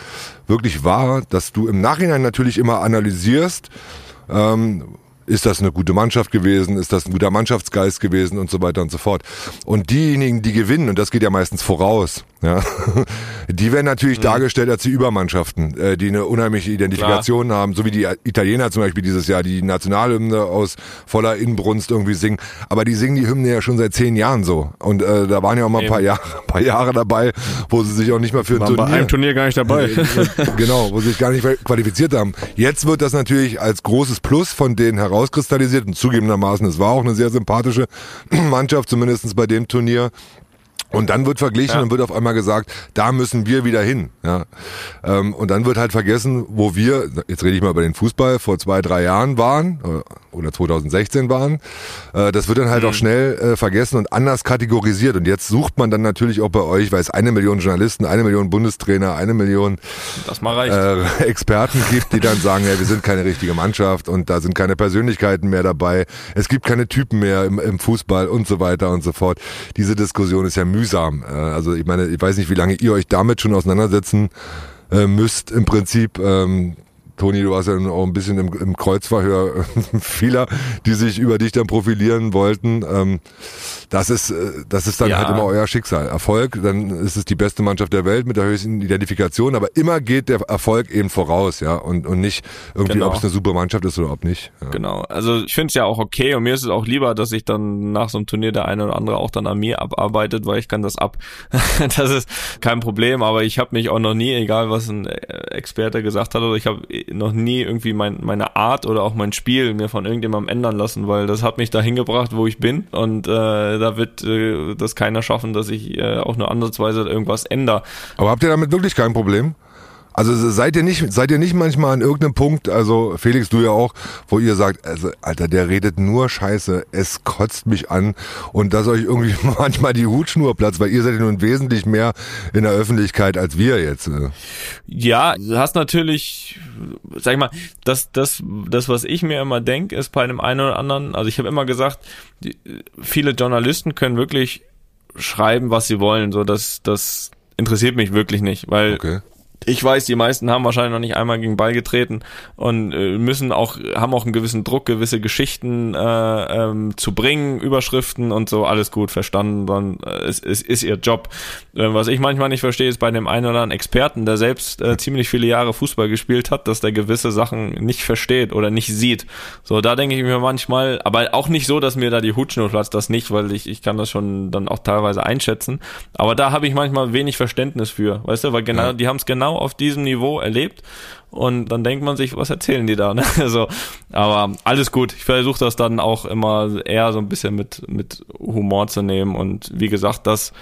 wirklich wahr, dass du im Nachhinein natürlich immer analysierst ähm, ist das eine gute Mannschaft gewesen, ist das ein guter Mannschaftsgeist gewesen und so weiter und so fort. Und diejenigen, die gewinnen, und das geht ja meistens voraus, ja, die werden natürlich mhm. dargestellt als die Übermannschaften, äh, die eine unheimliche Identifikation Klar. haben, so wie die Italiener zum Beispiel dieses Jahr die Nationalhymne aus voller Inbrunst irgendwie singen. Aber die singen die Hymne ja schon seit zehn Jahren so. Und äh, da waren ja auch mal ein paar Jahre, paar Jahre dabei, wo sie sich auch nicht mehr für ein
Turnier... bei einem Turnier gar nicht dabei.
genau, wo sie sich gar nicht qualifiziert haben. Jetzt wird das natürlich als großes Plus von denen herauskristallisiert und zugegebenermaßen, es war auch eine sehr sympathische Mannschaft, zumindestens bei dem Turnier. Und dann wird verglichen ja. und wird auf einmal gesagt, da müssen wir wieder hin. Ja. Ähm, und dann wird halt vergessen, wo wir, jetzt rede ich mal über den Fußball, vor zwei, drei Jahren waren äh, oder 2016 waren. Äh, das wird dann halt mhm. auch schnell äh, vergessen und anders kategorisiert. Und jetzt sucht man dann natürlich auch bei euch, weil es eine Million Journalisten, eine Million Bundestrainer, eine Million äh, Experten gibt, die dann sagen, ja, wir sind keine richtige Mannschaft und da sind keine Persönlichkeiten mehr dabei. Es gibt keine Typen mehr im, im Fußball und so weiter und so fort. Diese Diskussion ist ja müde mühsam. Äh, also ich meine, ich weiß nicht, wie lange ihr euch damit schon auseinandersetzen äh, müsst im Prinzip. Ähm, Toni, du warst ja auch ein bisschen im, im Kreuzverhör vieler, die sich über dich dann profilieren wollten. Ähm, das ist, äh, das ist dann ja. halt immer euer Schicksal. Erfolg, dann ist es die beste Mannschaft der Welt mit der höchsten Identifikation, aber immer geht der Erfolg eben voraus, ja, und, und nicht irgendwie, genau. ob es eine super Mannschaft ist oder ob nicht. Ja.
Genau. Also ich finde es ja auch okay und mir ist es auch lieber, dass sich dann nach so einem Turnier der eine oder andere auch dann an mir abarbeitet, weil ich kann das ab. das ist kein Problem, aber ich habe mich auch noch nie, egal was ein Experte gesagt hat, oder ich habe noch nie irgendwie mein, meine Art oder auch mein Spiel mir von irgendjemandem ändern lassen, weil das hat mich dahin gebracht, wo ich bin und äh, da wird äh, das keiner schaffen, dass ich äh, auch nur ansatzweise irgendwas ändere.
Aber habt ihr damit wirklich kein Problem? Also seid ihr nicht, seid ihr nicht manchmal an irgendeinem Punkt, also Felix, du ja auch, wo ihr sagt, also Alter, der redet nur Scheiße, es kotzt mich an und dass euch irgendwie manchmal die Hutschnur platzt, weil ihr seid ja nun wesentlich mehr in der Öffentlichkeit als wir jetzt. Äh.
Ja, du hast natürlich, sag ich mal, das, das, das, was ich mir immer denke, ist bei einem einen oder anderen, also ich habe immer gesagt, viele Journalisten können wirklich schreiben, was sie wollen, so dass das interessiert mich wirklich nicht, weil okay ich weiß, die meisten haben wahrscheinlich noch nicht einmal gegen Ball getreten und äh, müssen auch, haben auch einen gewissen Druck, gewisse Geschichten äh, ähm, zu bringen, Überschriften und so, alles gut verstanden, dann äh, ist, ist, ist ihr Job. Äh, was ich manchmal nicht verstehe, ist bei dem einen oder anderen Experten, der selbst äh, ziemlich viele Jahre Fußball gespielt hat, dass der gewisse Sachen nicht versteht oder nicht sieht. So, da denke ich mir manchmal, aber auch nicht so, dass mir da die Hutschnur platzt, das nicht, weil ich, ich kann das schon dann auch teilweise einschätzen. Aber da habe ich manchmal wenig Verständnis für, weißt du, weil genau, ja. die haben es genau genau auf diesem Niveau erlebt. Und dann denkt man sich, was erzählen die da? Ne? Also, aber alles gut. Ich versuche das dann auch immer eher so ein bisschen mit, mit Humor zu nehmen. Und wie gesagt, das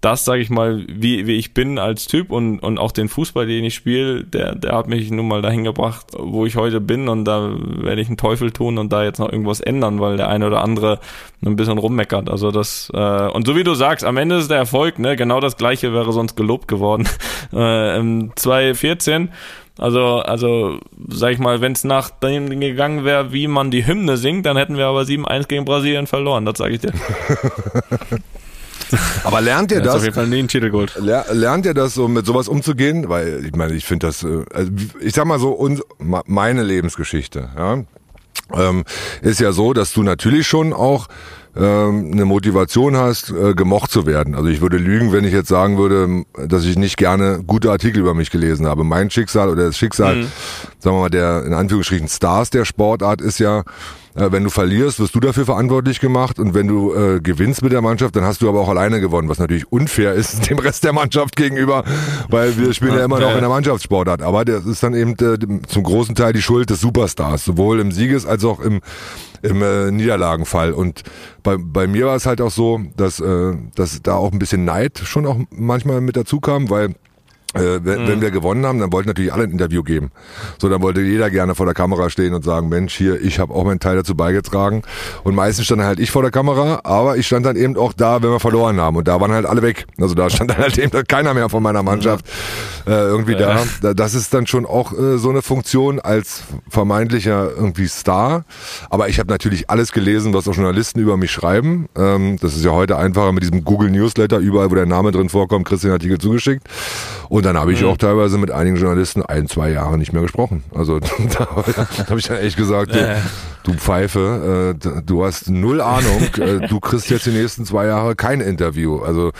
das, sage ich mal, wie, wie ich bin als Typ und, und auch den Fußball, den ich spiele, der, der hat mich nun mal dahin gebracht, wo ich heute bin und da werde ich einen Teufel tun und da jetzt noch irgendwas ändern, weil der eine oder andere ein bisschen rummeckert. Also das, äh, und so wie du sagst, am Ende ist der Erfolg, ne, genau das gleiche wäre sonst gelobt geworden. Äh, Im 2014 also, also, sag ich mal, wenn es nach dem gegangen wäre, wie man die Hymne singt, dann hätten wir aber 7-1 gegen Brasilien verloren, das sage ich dir.
Aber lernt ihr ja, das?
Auf jeden Fall nie Titel geholt.
Lernt ihr das so mit sowas umzugehen? Weil ich meine, ich finde das, äh, also ich sag mal so, uns, meine Lebensgeschichte, ja, ähm, ist ja so, dass du natürlich schon auch ähm, eine Motivation hast, äh, gemocht zu werden. Also ich würde lügen, wenn ich jetzt sagen würde, dass ich nicht gerne gute Artikel über mich gelesen habe. Mein Schicksal oder das Schicksal, mhm. sagen wir mal, der in Anführungsstrichen Stars der Sportart ist ja, äh, wenn du verlierst, wirst du dafür verantwortlich gemacht und wenn du äh, gewinnst mit der Mannschaft, dann hast du aber auch alleine gewonnen, was natürlich unfair ist dem Rest der Mannschaft gegenüber, weil wir spielen ja immer noch in der Mannschaftssportart. Aber das ist dann eben äh, zum großen Teil die Schuld des Superstars, sowohl im Sieges- als auch im im äh, Niederlagenfall. Und bei, bei mir war es halt auch so, dass, äh, dass da auch ein bisschen Neid schon auch manchmal mit dazu kam, weil äh, wenn, mhm. wenn wir gewonnen haben, dann wollten natürlich alle ein Interview geben. So, dann wollte jeder gerne vor der Kamera stehen und sagen, Mensch, hier, ich habe auch meinen Teil dazu beigetragen. Und meistens stand halt ich vor der Kamera, aber ich stand dann eben auch da, wenn wir verloren haben. Und da waren halt alle weg. Also da stand dann halt eben keiner mehr von meiner Mannschaft äh, irgendwie ja. da. Das ist dann schon auch äh, so eine Funktion als vermeintlicher irgendwie Star. Aber ich habe natürlich alles gelesen, was auch Journalisten über mich schreiben. Ähm, das ist ja heute einfacher mit diesem Google Newsletter, überall, wo der Name drin vorkommt, den Artikel zugeschickt. Und dann habe ich mhm. auch teilweise mit einigen Journalisten ein, zwei Jahre nicht mehr gesprochen. Also da habe ich dann echt gesagt, du, du Pfeife, äh, du hast null Ahnung, äh, du kriegst jetzt die nächsten zwei Jahre kein Interview. Also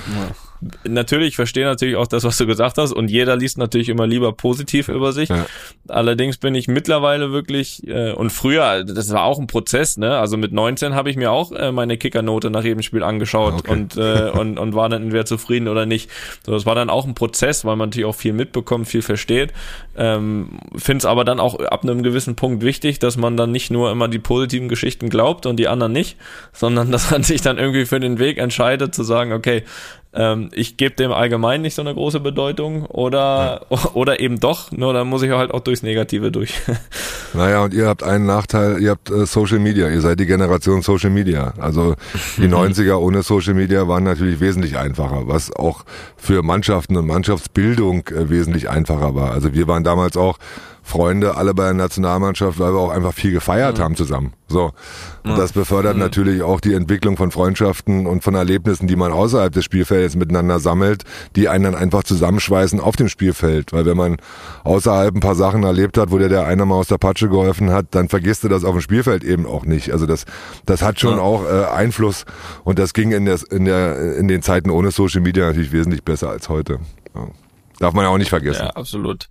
natürlich, ich verstehe natürlich auch das, was du gesagt hast und jeder liest natürlich immer lieber positiv über sich. Ja. Allerdings bin ich mittlerweile wirklich äh, und früher, das war auch ein Prozess, ne? Also mit 19 habe ich mir auch äh, meine Kickernote nach jedem Spiel angeschaut okay. und, äh, und und war dann entweder zufrieden oder nicht. So, das war dann auch ein Prozess, weil man natürlich auch viel mitbekommt, viel versteht. Ähm, Finde es aber dann auch ab einem gewissen Punkt wichtig, dass man dann nicht nur immer die positiven Geschichten glaubt und die anderen nicht, sondern dass man sich dann irgendwie für den Weg entscheidet zu sagen, okay, ähm, ich gebe dem allgemein nicht so eine große Bedeutung oder, ja. oder eben doch, nur dann muss ich halt auch durchs Negative durch.
Naja, und ihr habt einen Nachteil, ihr habt äh, Social Media, ihr seid die Generation Social Media. Also die 90er mhm. ohne Social Media waren natürlich wesentlich einfacher, was auch für Mannschaften und Mannschaftsbildung äh, wesentlich einfacher war. Also wir waren damals auch Freunde, alle bei der Nationalmannschaft, weil wir auch einfach viel gefeiert mhm. haben zusammen. So. Und das befördert mhm. natürlich auch die Entwicklung von Freundschaften und von Erlebnissen, die man außerhalb des Spielfelds miteinander sammelt, die einen dann einfach zusammenschweißen auf dem Spielfeld. Weil wenn man außerhalb ein paar Sachen erlebt hat, wo dir der einer mal aus der Patsche geholfen hat, dann vergisst du das auf dem Spielfeld eben auch nicht. Also das, das hat schon ja. auch äh, Einfluss und das ging in, der, in, der, in den Zeiten ohne Social Media natürlich wesentlich besser als heute. Ja. Darf man ja auch nicht vergessen. Ja,
absolut.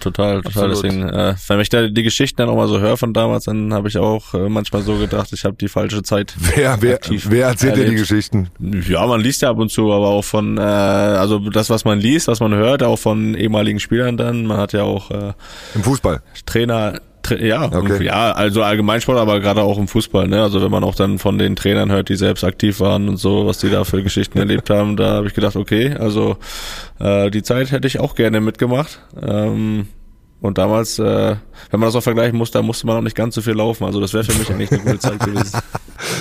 Total, total. Absolut. Deswegen, äh, wenn ich da die Geschichten dann auch mal so höre von damals, dann habe ich auch äh, manchmal so gedacht, ich habe die falsche Zeit.
Wer, wer, wer erzählt dir die Geschichten?
Ja, man liest ja ab und zu, aber auch von, äh, also das, was man liest, was man hört, auch von ehemaligen Spielern dann. Man hat ja auch äh,
im Fußball
Trainer, ja, okay. ja, also Allgemeinsport, aber gerade auch im Fußball, ne? Also wenn man auch dann von den Trainern hört, die selbst aktiv waren und so, was die da für Geschichten erlebt haben, da habe ich gedacht, okay, also äh, die Zeit hätte ich auch gerne mitgemacht. Ähm, und damals, äh, wenn man das auch vergleichen muss, da musste man auch nicht ganz so viel laufen. Also das wäre für mich eigentlich eine gute Zeit gewesen.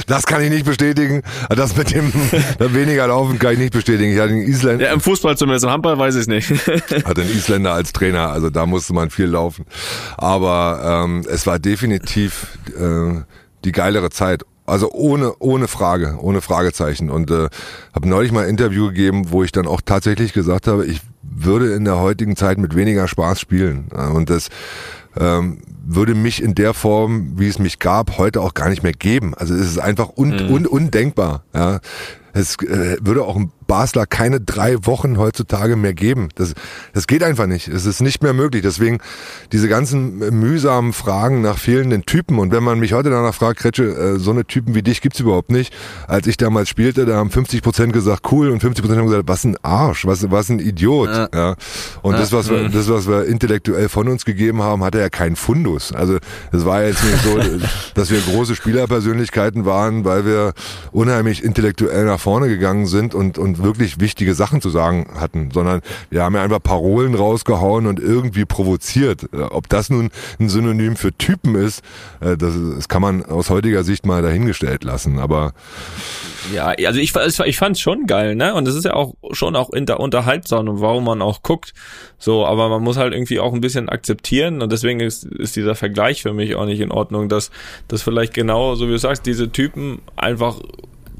Das kann ich nicht bestätigen. Das mit dem weniger Laufen kann ich nicht bestätigen. Ich hatte einen Isländer.
Ja, im Fußball zumindest, im Handball weiß ich es nicht.
hatte einen Isländer als Trainer, also da musste man viel laufen. Aber ähm, es war definitiv äh, die geilere Zeit. Also ohne ohne Frage, ohne Fragezeichen. Und äh, habe neulich mal ein Interview gegeben, wo ich dann auch tatsächlich gesagt habe, ich würde in der heutigen Zeit mit weniger Spaß spielen. Und das ähm, würde mich in der Form, wie es mich gab, heute auch gar nicht mehr geben. Also es ist einfach un, mhm. un, undenkbar. Ja. Es äh, würde auch ein Basler keine drei Wochen heutzutage mehr geben. Das, das geht einfach nicht. Es ist nicht mehr möglich. Deswegen diese ganzen mühsamen Fragen nach fehlenden Typen. Und wenn man mich heute danach fragt, Kretsche, äh, so eine Typen wie dich gibt's überhaupt nicht. Als ich damals spielte, da haben 50 Prozent gesagt cool und 50 Prozent haben gesagt, was ein Arsch, was, was ein Idiot. Ja. ja. Und ja. das, was wir, das, was wir intellektuell von uns gegeben haben, hatte ja keinen Fundus. Also es war jetzt nicht so, dass wir große Spielerpersönlichkeiten waren, weil wir unheimlich intellektuell nach vorne gegangen sind und, und wirklich wichtige Sachen zu sagen hatten, sondern wir haben ja einfach Parolen rausgehauen und irgendwie provoziert. Äh, ob das nun ein Synonym für Typen ist, äh, das, das kann man aus heutiger Sicht mal dahingestellt lassen. Aber
ja, also ich, ich fand es schon geil, ne? Und es ist ja auch schon auch inter, unterhaltsam und warum man auch guckt. So, aber man muss halt irgendwie auch ein bisschen akzeptieren und deswegen ist, ist dieser Vergleich für mich auch nicht in Ordnung, dass, dass vielleicht genau, so wie du sagst, diese Typen einfach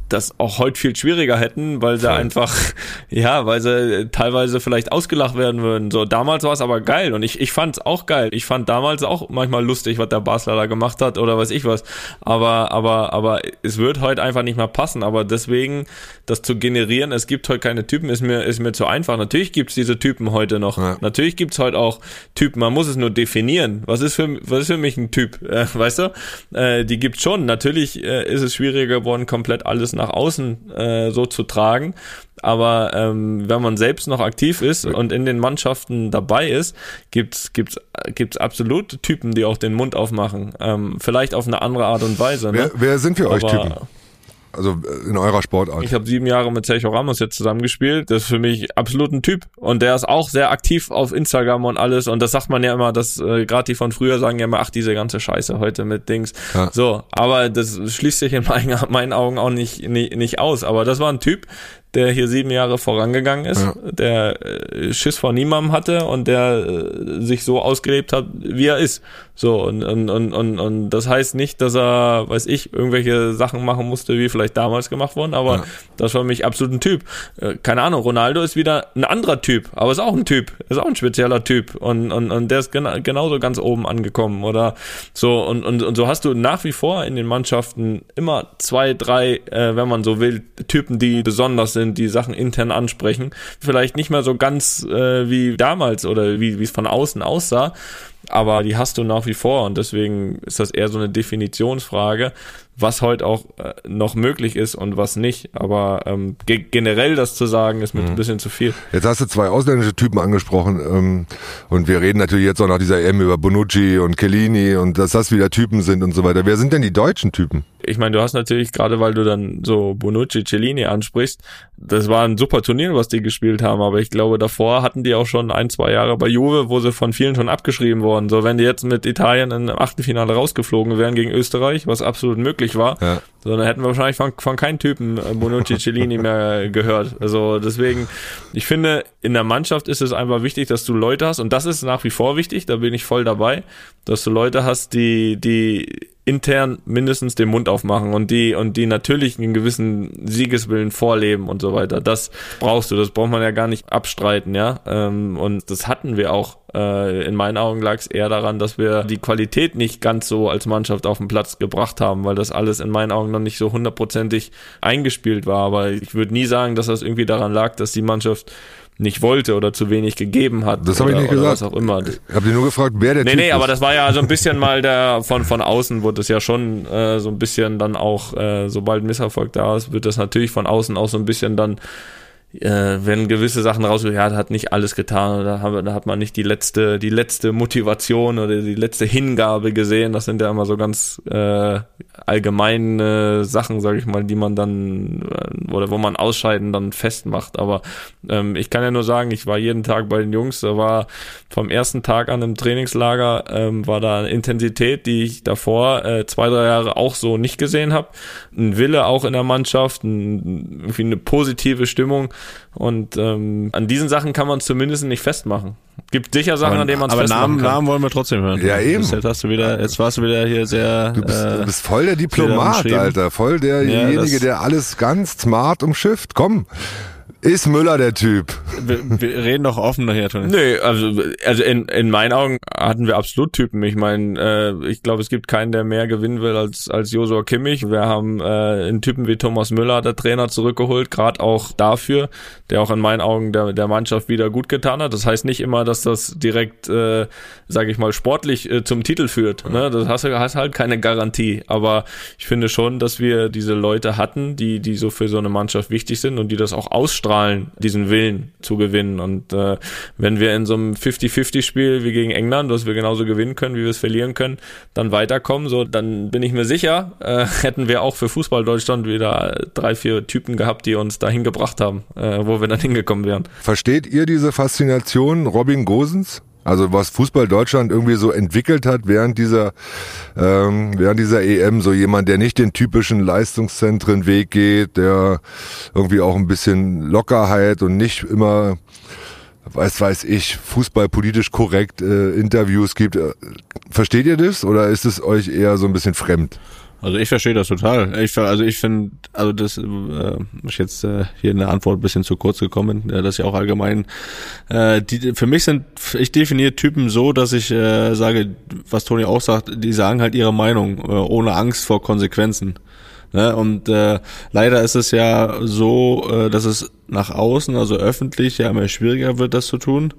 das auch heute viel schwieriger hätten, weil sie einfach, ja, weil sie teilweise vielleicht ausgelacht werden würden. So, damals war es aber geil und ich, ich fand es auch geil. Ich fand damals auch manchmal lustig, was der Basler da gemacht hat oder weiß ich was. Aber, aber, aber es wird heute einfach nicht mehr passen. Aber deswegen, das zu generieren, es gibt heute keine Typen, ist mir, ist mir zu einfach. Natürlich gibt's diese Typen heute noch. Ja. Natürlich gibt's heute auch Typen, man muss es nur definieren. Was ist für, was ist für mich ein Typ? Äh, weißt du? Äh, die gibt's schon. Natürlich äh, ist es schwieriger geworden, komplett alles nach außen äh, so zu tragen. Aber ähm, wenn man selbst noch aktiv ist und in den Mannschaften dabei ist, gibt's gibt's gibt's absolut Typen, die auch den Mund aufmachen. Ähm, vielleicht auf eine andere Art und Weise.
Ne? Wer, wer sind für euch Typen? Also äh, in eurer Sportart.
Ich habe sieben Jahre mit Sergio Ramos jetzt zusammengespielt. Das ist für mich absolut ein Typ. Und der ist auch sehr aktiv auf Instagram und alles. Und das sagt man ja immer, dass äh, gerade die von früher sagen ja immer, ach, diese ganze Scheiße heute mit Dings. Ja. So, aber das schließt sich in meinen, meinen Augen auch nicht, nicht, nicht aus. Aber das war ein Typ, der hier sieben Jahre vorangegangen ist, ja. der äh, Schiss vor niemandem hatte und der äh, sich so ausgelebt hat, wie er ist. So, und, und, und, und, und das heißt nicht, dass er, weiß ich, irgendwelche Sachen machen musste, wie vielleicht damals gemacht wurden, aber ja. das war für mich absolut ein Typ. Äh, keine Ahnung, Ronaldo ist wieder ein anderer Typ, aber ist auch ein Typ, ist auch ein spezieller Typ und, und, und der ist gena genauso ganz oben angekommen oder so und, und, und so hast du nach wie vor in den Mannschaften immer zwei, drei, äh, wenn man so will, Typen, die besonders sind, die Sachen intern ansprechen. Vielleicht nicht mehr so ganz äh, wie damals oder wie es von außen aussah, aber die hast du nach wie vor und deswegen ist das eher so eine Definitionsfrage was heute auch äh, noch möglich ist und was nicht. Aber ähm, ge generell das zu sagen, ist mir mhm. ein bisschen zu viel.
Jetzt hast du zwei ausländische Typen angesprochen ähm, und wir reden natürlich jetzt auch nach dieser M über Bonucci und Kellini und dass das wieder Typen sind und so weiter. Wer sind denn die deutschen Typen?
Ich meine, du hast natürlich, gerade weil du dann so Bonucci, Cellini ansprichst, das war ein super Turnier, was die gespielt haben, aber ich glaube, davor hatten die auch schon ein, zwei Jahre bei Juve, wo sie von vielen schon abgeschrieben wurden. So, wenn die jetzt mit Italien im Achtelfinale rausgeflogen wären gegen Österreich, was absolut möglich war, ja. so, dann hätten wir wahrscheinlich von, von keinem Typen äh, Bonucci, Cellini mehr gehört. Also deswegen, ich finde, in der Mannschaft ist es einfach wichtig, dass du Leute hast, und das ist nach wie vor wichtig, da bin ich voll dabei, dass du Leute hast, die, die intern mindestens den Mund aufmachen und die und die natürlich einen gewissen Siegeswillen vorleben und so weiter. Das brauchst du, das braucht man ja gar nicht abstreiten, ja. Ähm, und das hatten wir auch. Äh, in meinen Augen lag es eher daran, dass wir die Qualität nicht ganz so als Mannschaft auf den Platz gebracht haben, weil das alles in meinen Augen noch nicht so hundertprozentig eingespielt war. Aber ich würde nie sagen, dass das irgendwie daran lag, dass die Mannschaft nicht wollte oder zu wenig gegeben hat.
Das habe ich nicht gesagt.
Was auch immer.
Ich habe dir nur gefragt, wer der
nee,
Typ
Nee, nee, aber das war ja so ein bisschen mal der von von außen wurde es ja schon äh, so ein bisschen dann auch äh, sobald Misserfolg da ist, wird das natürlich von außen auch so ein bisschen dann äh, wenn gewisse Sachen raus, ja, hat nicht alles getan, da, haben, da hat man nicht die letzte, die letzte Motivation oder die letzte Hingabe gesehen. Das sind ja immer so ganz äh, allgemeine Sachen, sage ich mal, die man dann äh, oder wo man Ausscheiden dann festmacht. Aber ähm, ich kann ja nur sagen, ich war jeden Tag bei den Jungs. Da war vom ersten Tag an im Trainingslager ähm, war da eine Intensität, die ich davor äh, zwei drei Jahre auch so nicht gesehen habe. Ein Wille auch in der Mannschaft, ein, irgendwie eine positive Stimmung und ähm, an diesen Sachen kann man zumindest nicht festmachen. Gibt sicher Sachen, aber, an denen man es festmachen
Namen,
kann.
Namen wollen wir trotzdem hören.
Ja, eben.
Jetzt, hast du wieder, jetzt warst du wieder hier sehr.
Du bist, äh, du bist voll der Diplomat, Alter. Voll derjenige, ja, der alles ganz smart umschifft. Komm. Ist Müller der Typ?
Wir, wir reden doch offen hier, Toni.
Nee, also, also in, in meinen Augen hatten wir absolut Typen. Ich meine, äh, ich glaube, es gibt keinen, der mehr gewinnen will als, als Josua Kimmich. Wir haben äh, einen Typen wie Thomas Müller, der Trainer, zurückgeholt, gerade auch dafür, der auch in meinen Augen der, der Mannschaft wieder gut getan hat. Das heißt nicht immer, dass das direkt, äh, sage ich mal, sportlich äh, zum Titel führt. Ne? Das hast, hast halt keine Garantie. Aber ich finde schon, dass wir diese Leute hatten, die, die so für so eine Mannschaft wichtig sind und die das auch ausstrahlen ausstrahlen, diesen Willen zu gewinnen. Und äh, wenn wir in so einem 50-50-Spiel wie gegen England, was wir genauso gewinnen können, wie wir es verlieren können, dann weiterkommen, so dann bin ich mir sicher, äh, hätten wir auch für Fußball Deutschland wieder drei, vier Typen gehabt, die uns dahin gebracht haben, äh, wo wir dann hingekommen wären.
Versteht ihr diese Faszination Robin Gosens? Also was Fußball Deutschland irgendwie so entwickelt hat während dieser ähm, während dieser EM, so jemand, der nicht den typischen Leistungszentren-Weg geht, der irgendwie auch ein bisschen Lockerheit und nicht immer weiß weiß ich, fußballpolitisch korrekt äh, Interviews gibt. Äh, versteht ihr das oder ist es euch eher so ein bisschen fremd?
Also ich verstehe das total. Ich, also ich finde, also das äh, ist jetzt äh, hier eine Antwort ein bisschen zu kurz gekommen, äh, dass ich auch allgemein, äh, die, für mich sind, ich definiere Typen so, dass ich äh, sage, was Toni auch sagt, die sagen halt ihre Meinung, äh, ohne Angst vor Konsequenzen. Ne? Und äh, leider ist es ja so, äh, dass es nach außen, also öffentlich, ja immer schwieriger wird, das zu tun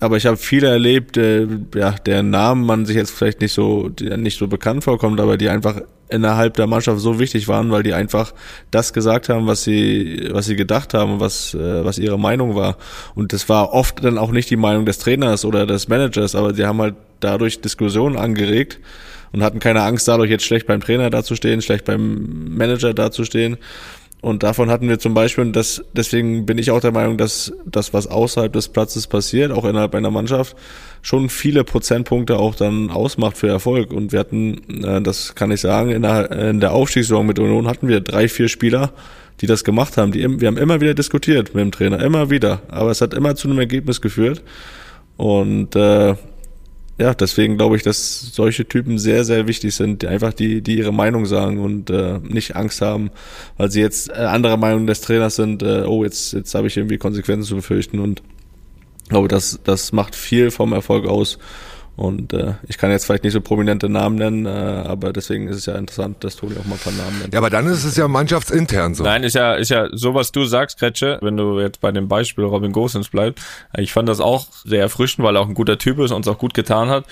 aber ich habe viele erlebt, äh, ja, deren Namen man sich jetzt vielleicht nicht so nicht so bekannt vorkommt, aber die einfach innerhalb der Mannschaft so wichtig waren, weil die einfach das gesagt haben, was sie was sie gedacht haben, was äh, was ihre Meinung war. Und das war oft dann auch nicht die Meinung des Trainers oder des Managers, aber die haben halt dadurch Diskussionen angeregt und hatten keine Angst, dadurch jetzt schlecht beim Trainer dazustehen, schlecht beim Manager dazustehen. Und davon hatten wir zum Beispiel, das, deswegen bin ich auch der Meinung, dass das, was außerhalb des Platzes passiert, auch innerhalb einer Mannschaft, schon viele Prozentpunkte auch dann ausmacht für Erfolg. Und wir hatten, äh, das kann ich sagen, in der, in der Aufstiegssaison mit Union hatten wir drei, vier Spieler, die das gemacht haben. Die, wir haben immer wieder diskutiert mit dem Trainer, immer wieder. Aber es hat immer zu einem Ergebnis geführt. Und äh, ja, deswegen glaube ich, dass solche Typen sehr, sehr wichtig sind, die einfach die, die ihre Meinung sagen und äh, nicht Angst haben, weil sie jetzt äh, anderer Meinung des Trainers sind, äh, oh, jetzt, jetzt habe ich irgendwie Konsequenzen zu befürchten und ich glaube, das, das macht viel vom Erfolg aus. Und äh, ich kann jetzt vielleicht nicht so prominente Namen nennen, äh, aber deswegen ist es ja interessant, dass Toni auch mal ein paar Namen nennt.
Ja, aber dann ist es ja mannschaftsintern so.
Nein, ist ja, ist ja so, was du sagst, Kretsche, wenn du jetzt bei dem Beispiel Robin Gosens bleibst. Ich fand das auch sehr erfrischend, weil er auch ein guter Typ ist und es auch gut getan hat.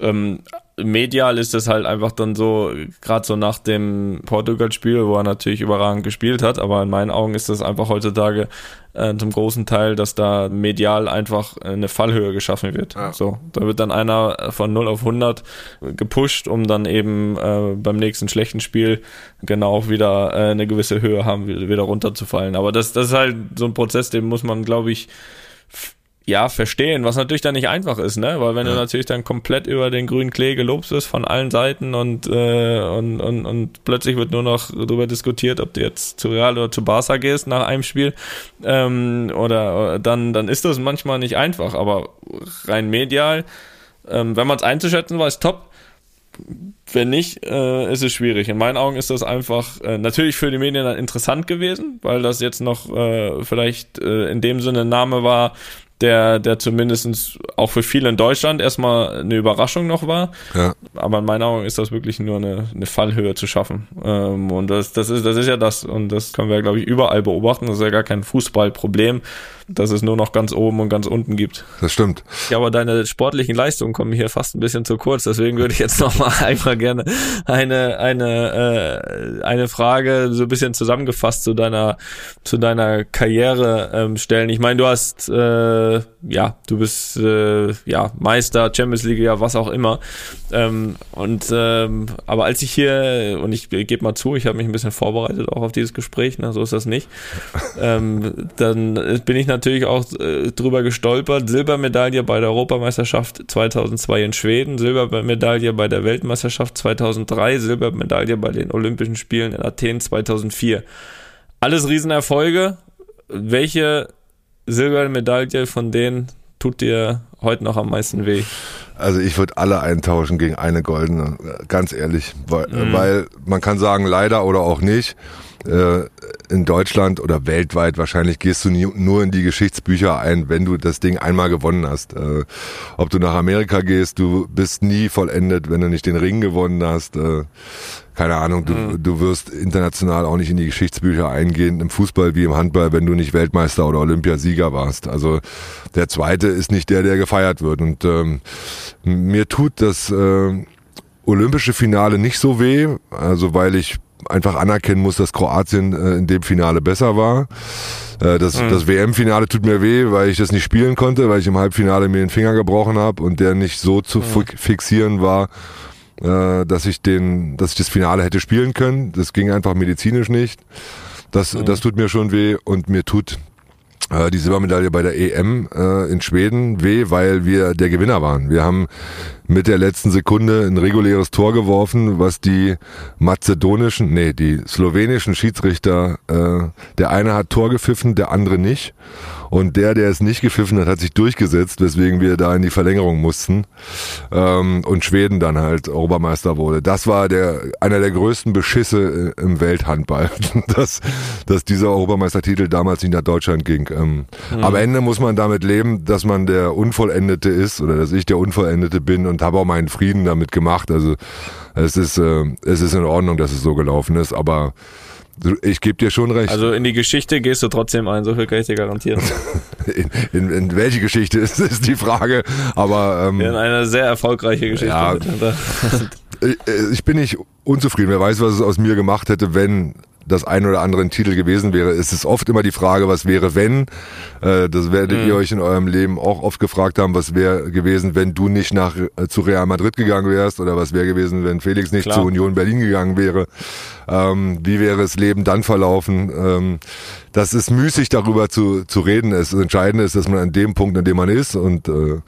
Ähm, medial ist es halt einfach dann so, gerade so nach dem Portugal-Spiel, wo er natürlich überragend gespielt hat, aber in meinen Augen ist das einfach heutzutage äh, zum großen Teil, dass da medial einfach eine Fallhöhe geschaffen wird. Ja. So, da wird dann einer von 0 auf 100 gepusht, um dann eben äh, beim nächsten schlechten Spiel genau wieder äh, eine gewisse Höhe haben, wieder runterzufallen. Aber das, das ist halt so ein Prozess, den muss man, glaube ich, ja, verstehen, was natürlich dann nicht einfach ist, ne? Weil wenn ja. du natürlich dann komplett über den grünen Klee gelobt wirst von allen Seiten und, äh, und, und, und plötzlich wird nur noch darüber diskutiert, ob du jetzt zu Real oder zu Barca gehst nach einem Spiel, ähm, oder dann, dann ist das manchmal nicht einfach, aber rein medial, ähm, wenn man es einzuschätzen weiß, top. Wenn nicht, äh, ist es schwierig. In meinen Augen ist das einfach äh, natürlich für die Medien dann interessant gewesen, weil das jetzt noch äh, vielleicht äh, in dem Sinne ein Name war, der, der zumindest auch für viele in Deutschland erstmal eine Überraschung noch war. Ja. Aber in meinen Augen ist das wirklich nur eine, eine Fallhöhe zu schaffen. Ähm, und das, das, ist, das ist ja das. Und das können wir, glaube ich, überall beobachten. Das ist ja gar kein Fußballproblem dass es nur noch ganz oben und ganz unten gibt.
Das stimmt.
Ja, aber deine sportlichen Leistungen kommen hier fast ein bisschen zu kurz. Deswegen würde ich jetzt noch mal einfach gerne eine eine äh, eine Frage so ein bisschen zusammengefasst zu deiner zu deiner Karriere ähm, stellen. Ich meine, du hast äh, ja, du bist äh, ja Meister, Champions League, ja was auch immer. Ähm, und ähm, aber als ich hier und ich gebe mal zu, ich habe mich ein bisschen vorbereitet auch auf dieses Gespräch. Ne, so ist das nicht. ähm, dann bin ich natürlich auch äh, drüber gestolpert. Silbermedaille bei der Europameisterschaft 2002 in Schweden, Silbermedaille bei der Weltmeisterschaft 2003, Silbermedaille bei den Olympischen Spielen in Athen 2004. Alles Riesenerfolge. Welche Silbermedaille von denen tut dir heute noch am meisten weh?
Also ich würde alle eintauschen gegen eine goldene, ganz ehrlich, weil, mhm. weil man kann sagen leider oder auch nicht. Äh, in Deutschland oder weltweit wahrscheinlich gehst du nie, nur in die Geschichtsbücher ein, wenn du das Ding einmal gewonnen hast. Äh, ob du nach Amerika gehst, du bist nie vollendet, wenn du nicht den Ring gewonnen hast. Äh, keine Ahnung, du, mhm. du wirst international auch nicht in die Geschichtsbücher eingehen, im Fußball wie im Handball, wenn du nicht Weltmeister oder Olympiasieger warst. Also der zweite ist nicht der, der gefeiert wird. Und ähm, mir tut das äh, olympische Finale nicht so weh, also weil ich einfach anerkennen muss, dass Kroatien äh, in dem Finale besser war. Äh, das, mhm. das WM-Finale tut mir weh, weil ich das nicht spielen konnte, weil ich im Halbfinale mir den Finger gebrochen habe und der nicht so zu mhm. fixieren war, äh, dass ich den, dass ich das Finale hätte spielen können. Das ging einfach medizinisch nicht. Das, mhm. das tut mir schon weh und mir tut äh, die Silbermedaille bei der EM äh, in Schweden weh, weil wir der Gewinner waren. Wir haben mit der letzten Sekunde ein reguläres Tor geworfen, was die mazedonischen, nee, die slowenischen Schiedsrichter, äh, der eine hat Tor gepfiffen, der andere nicht. Und der, der es nicht gepfiffen hat, hat sich durchgesetzt, weswegen wir da in die Verlängerung mussten. Ähm, und Schweden dann halt Obermeister wurde. Das war der einer der größten Beschisse äh, im Welthandball, dass, dass dieser Europameistertitel damals nicht nach Deutschland ging. Ähm, mhm. Am Ende muss man damit leben, dass man der Unvollendete ist oder dass ich der Unvollendete bin und habe auch meinen Frieden damit gemacht. Also es ist, äh, es ist in Ordnung, dass es so gelaufen ist, aber ich gebe dir schon recht.
Also in die Geschichte gehst du trotzdem ein, so viel kann ich dir garantieren.
in, in, in welche Geschichte ist, ist die Frage, aber ähm,
in eine sehr erfolgreiche Geschichte. Ja,
ich bin nicht unzufrieden. Wer weiß, was es aus mir gemacht hätte, wenn das ein oder andere Titel gewesen wäre. Es ist oft immer die Frage, was wäre, wenn. Äh, das werdet mhm. ihr euch in eurem Leben auch oft gefragt haben, was wäre gewesen, wenn du nicht nach äh, zu Real Madrid gegangen wärst oder was wäre gewesen, wenn Felix nicht Klar. zu Union Berlin gegangen wäre. Ähm, wie wäre das Leben dann verlaufen? Ähm, das ist müßig darüber zu, zu reden. Das Entscheidende ist, dass man an dem Punkt, an dem man ist und äh,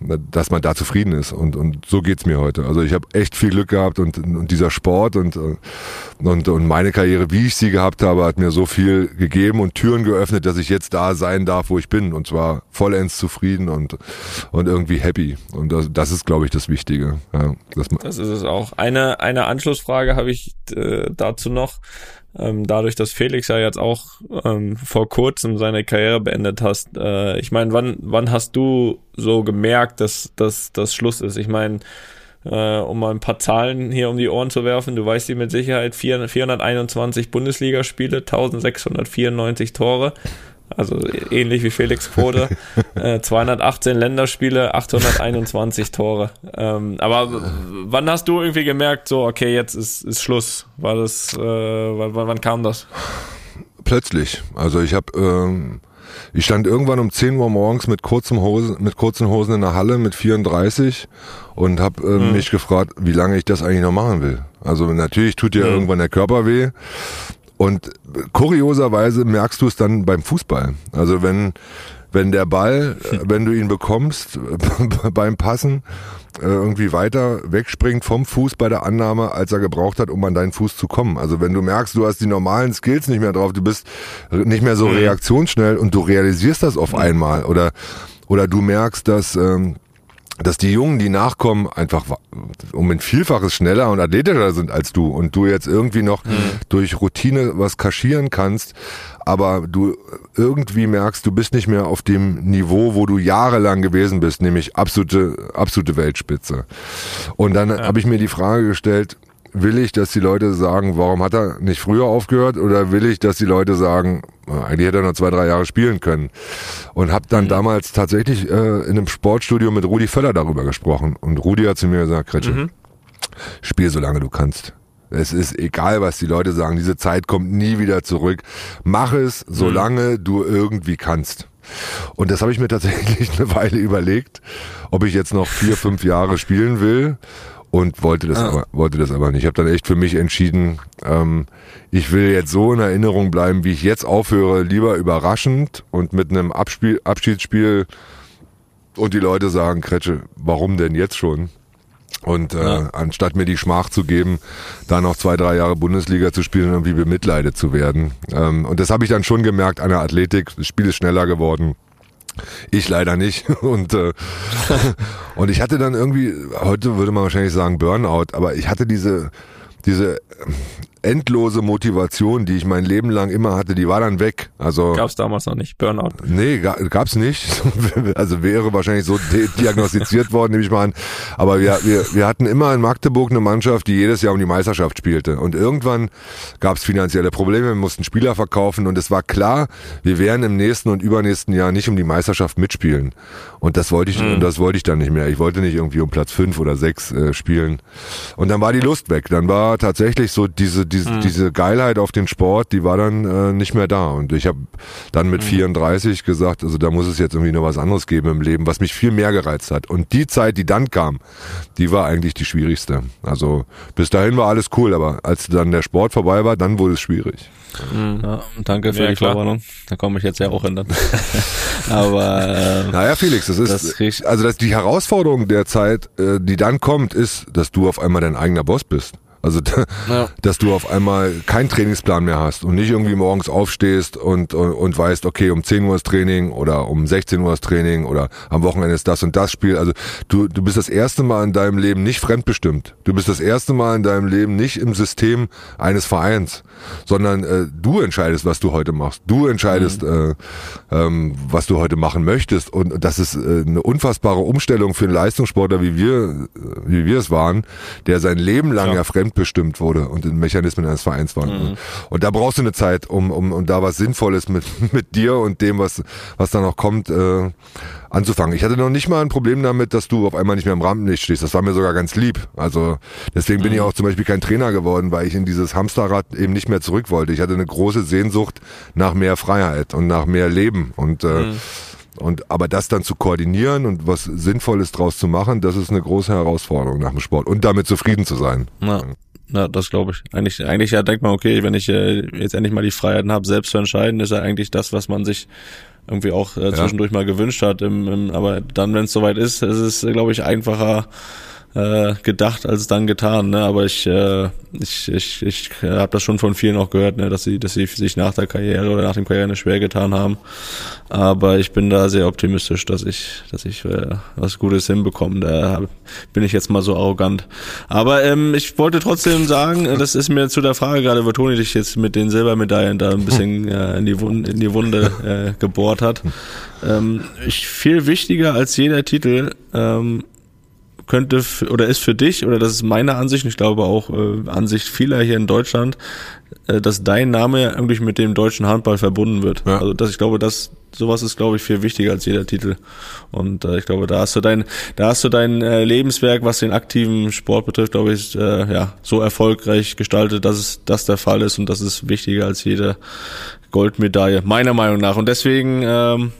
dass man da zufrieden ist. Und, und so geht's mir heute. Also ich habe echt viel Glück gehabt und, und dieser Sport und, und, und meine Karriere, wie ich sie gehabt habe, hat mir so viel gegeben und Türen geöffnet, dass ich jetzt da sein darf, wo ich bin. Und zwar vollends zufrieden und, und irgendwie happy. Und das, das ist, glaube ich, das Wichtige. Ja,
das ist es auch. Eine, eine Anschlussfrage habe ich äh, dazu noch ähm, dadurch, dass Felix ja jetzt auch ähm, vor kurzem seine Karriere beendet hast. Äh, ich meine, wann, wann hast du so gemerkt, dass das Schluss ist? Ich meine, äh, um mal ein paar Zahlen hier um die Ohren zu werfen, du weißt die mit Sicherheit, 421 Bundesligaspiele, 1694 Tore, also ähnlich wie Felix Quote. Äh, 218 Länderspiele, 821 Tore. Ähm, aber wann hast du irgendwie gemerkt, so, okay, jetzt ist, ist Schluss? War das, äh, wann, wann kam das?
Plötzlich. Also ich habe, ähm, ich stand irgendwann um 10 Uhr morgens mit kurzen Hosen, mit kurzen Hosen in der Halle mit 34 und habe äh, mhm. mich gefragt, wie lange ich das eigentlich noch machen will. Also natürlich tut dir mhm. irgendwann der Körper weh. Und kurioserweise merkst du es dann beim Fußball. Also wenn, wenn der Ball, wenn du ihn bekommst beim Passen, äh, irgendwie weiter wegspringt vom Fuß bei der Annahme, als er gebraucht hat, um an deinen Fuß zu kommen. Also wenn du merkst, du hast die normalen Skills nicht mehr drauf, du bist nicht mehr so mhm. reaktionsschnell und du realisierst das auf einmal oder oder du merkst, dass ähm, dass die Jungen, die nachkommen, einfach um ein Vielfaches schneller und athletischer sind als du und du jetzt irgendwie noch mhm. durch Routine was kaschieren kannst, aber du irgendwie merkst, du bist nicht mehr auf dem Niveau, wo du jahrelang gewesen bist, nämlich absolute, absolute Weltspitze. Und dann ja. habe ich mir die Frage gestellt, will ich, dass die Leute sagen, warum hat er nicht früher aufgehört? Oder will ich, dass die Leute sagen, eigentlich hätte er noch zwei, drei Jahre spielen können? Und habe dann mhm. damals tatsächlich äh, in einem Sportstudio mit Rudi Völler darüber gesprochen. Und Rudi hat zu mir gesagt, Kretsche, mhm. spiel so lange du kannst. Es ist egal, was die Leute sagen. Diese Zeit kommt nie wieder zurück. Mach es, solange mhm. du irgendwie kannst. Und das habe ich mir tatsächlich eine Weile überlegt, ob ich jetzt noch vier, fünf Jahre spielen will und wollte das ah. aber wollte das aber nicht. Ich habe dann echt für mich entschieden, ähm, ich will jetzt so in Erinnerung bleiben, wie ich jetzt aufhöre, lieber überraschend und mit einem Abspiel, Abschiedsspiel und die Leute sagen, Kretsche, warum denn jetzt schon? Und äh, ja. anstatt mir die Schmach zu geben, da noch zwei, drei Jahre Bundesliga zu spielen und irgendwie bemitleidet zu werden. Ähm, und das habe ich dann schon gemerkt an der Athletik. Das Spiel ist schneller geworden. Ich leider nicht. Und, äh, und ich hatte dann irgendwie, heute würde man wahrscheinlich sagen Burnout, aber ich hatte diese, diese endlose Motivation, die ich mein Leben lang immer hatte, die war dann weg. Also
Gab es damals noch nicht. Burnout.
Nee, ga, gab's nicht. Also wäre wahrscheinlich so diagnostiziert worden, nehme ich mal an. Aber wir, wir, wir hatten immer in Magdeburg eine Mannschaft, die jedes Jahr um die Meisterschaft spielte. Und irgendwann gab's finanzielle Probleme, wir mussten Spieler verkaufen und es war klar, wir werden im nächsten und übernächsten Jahr nicht um die Meisterschaft mitspielen. Und das wollte ich, mhm. das wollte ich dann nicht mehr. Ich wollte nicht irgendwie um Platz fünf oder sechs äh, spielen. Und dann war die Lust weg. Dann war tatsächlich so diese, diese, mhm. diese Geilheit auf den Sport, die war dann äh, nicht mehr da. Und ich habe dann mit mhm. 34 gesagt, also da muss es jetzt irgendwie noch was anderes geben im Leben, was mich viel mehr gereizt hat. Und die Zeit, die dann kam, die war eigentlich die schwierigste. Also bis dahin war alles cool, aber als dann der Sport vorbei war, dann wurde es schwierig.
Mhm. Ja, danke für ja, die Vorwarnung. Da komme ich jetzt ja auch hin. Dann. aber
äh, naja, Felix, das ist das also das, die Herausforderung der Zeit, äh, die dann kommt, ist, dass du auf einmal dein eigener Boss bist. Also, ja. dass du auf einmal keinen Trainingsplan mehr hast und nicht irgendwie morgens aufstehst und, und, und weißt, okay, um 10 Uhr ist Training oder um 16 Uhr ist Training oder am Wochenende ist das und das Spiel. Also, du, du bist das erste Mal in deinem Leben nicht fremdbestimmt. Du bist das erste Mal in deinem Leben nicht im System eines Vereins, sondern äh, du entscheidest, was du heute machst. Du entscheidest, mhm. äh, ähm, was du heute machen möchtest. Und das ist äh, eine unfassbare Umstellung für einen Leistungssportler, wie wir, wie wir es waren, der sein Leben lang ja, ja fremd fremdbestimmt wurde und in Mechanismen eines Vereins waren. Mhm. Und da brauchst du eine Zeit, um, um, um da was Sinnvolles mit, mit dir und dem, was, was da noch kommt, äh, anzufangen. Ich hatte noch nicht mal ein Problem damit, dass du auf einmal nicht mehr im Rampenlicht stehst. Das war mir sogar ganz lieb. Also deswegen bin ich mhm. auch zum Beispiel kein Trainer geworden, weil ich in dieses Hamsterrad eben nicht mehr zurück wollte. Ich hatte eine große Sehnsucht nach mehr Freiheit und nach mehr Leben und äh, mhm. Und aber das dann zu koordinieren und was Sinnvolles draus zu machen, das ist eine große Herausforderung nach dem Sport und damit zufrieden zu sein.
Ja. Ja, das glaube ich. Eigentlich, eigentlich ja denkt man, okay, wenn ich äh, jetzt endlich mal die Freiheiten habe, selbst zu entscheiden, ist ja eigentlich das, was man sich irgendwie auch äh, zwischendurch ja. mal gewünscht hat. Im, im, aber dann, wenn es soweit ist, ist es, glaube ich, einfacher, äh, gedacht als dann getan. Ne? Aber ich, äh, ich, ich, ich habe das schon von vielen auch gehört, ne? dass sie, dass sie sich nach der Karriere oder nach dem Karriere schwer getan haben. Aber ich bin da sehr optimistisch, dass ich, dass ich äh, was Gutes hinbekomme. Da bin ich jetzt mal so arrogant. Aber ähm, ich wollte trotzdem sagen, äh, das ist mir zu der Frage gerade, wo Toni dich jetzt mit den Silbermedaillen da ein bisschen äh, in, die Wunde, in die Wunde äh, gebohrt hat. Ähm, ich, viel wichtiger als jeder Titel ähm, könnte oder ist für dich, oder das ist meine Ansicht, und ich glaube auch äh, Ansicht vieler hier in Deutschland, äh, dass dein Name irgendwie mit dem deutschen Handball verbunden wird. Ja. Also dass ich glaube, dass sowas ist, glaube ich, viel wichtiger als jeder Titel. Und äh, ich glaube, da hast du dein, da hast du dein äh, Lebenswerk, was den aktiven Sport betrifft, glaube ich, äh, ja, so erfolgreich gestaltet, dass es das der Fall ist und das ist wichtiger als jede Goldmedaille, meiner Meinung nach. Und deswegen, ähm,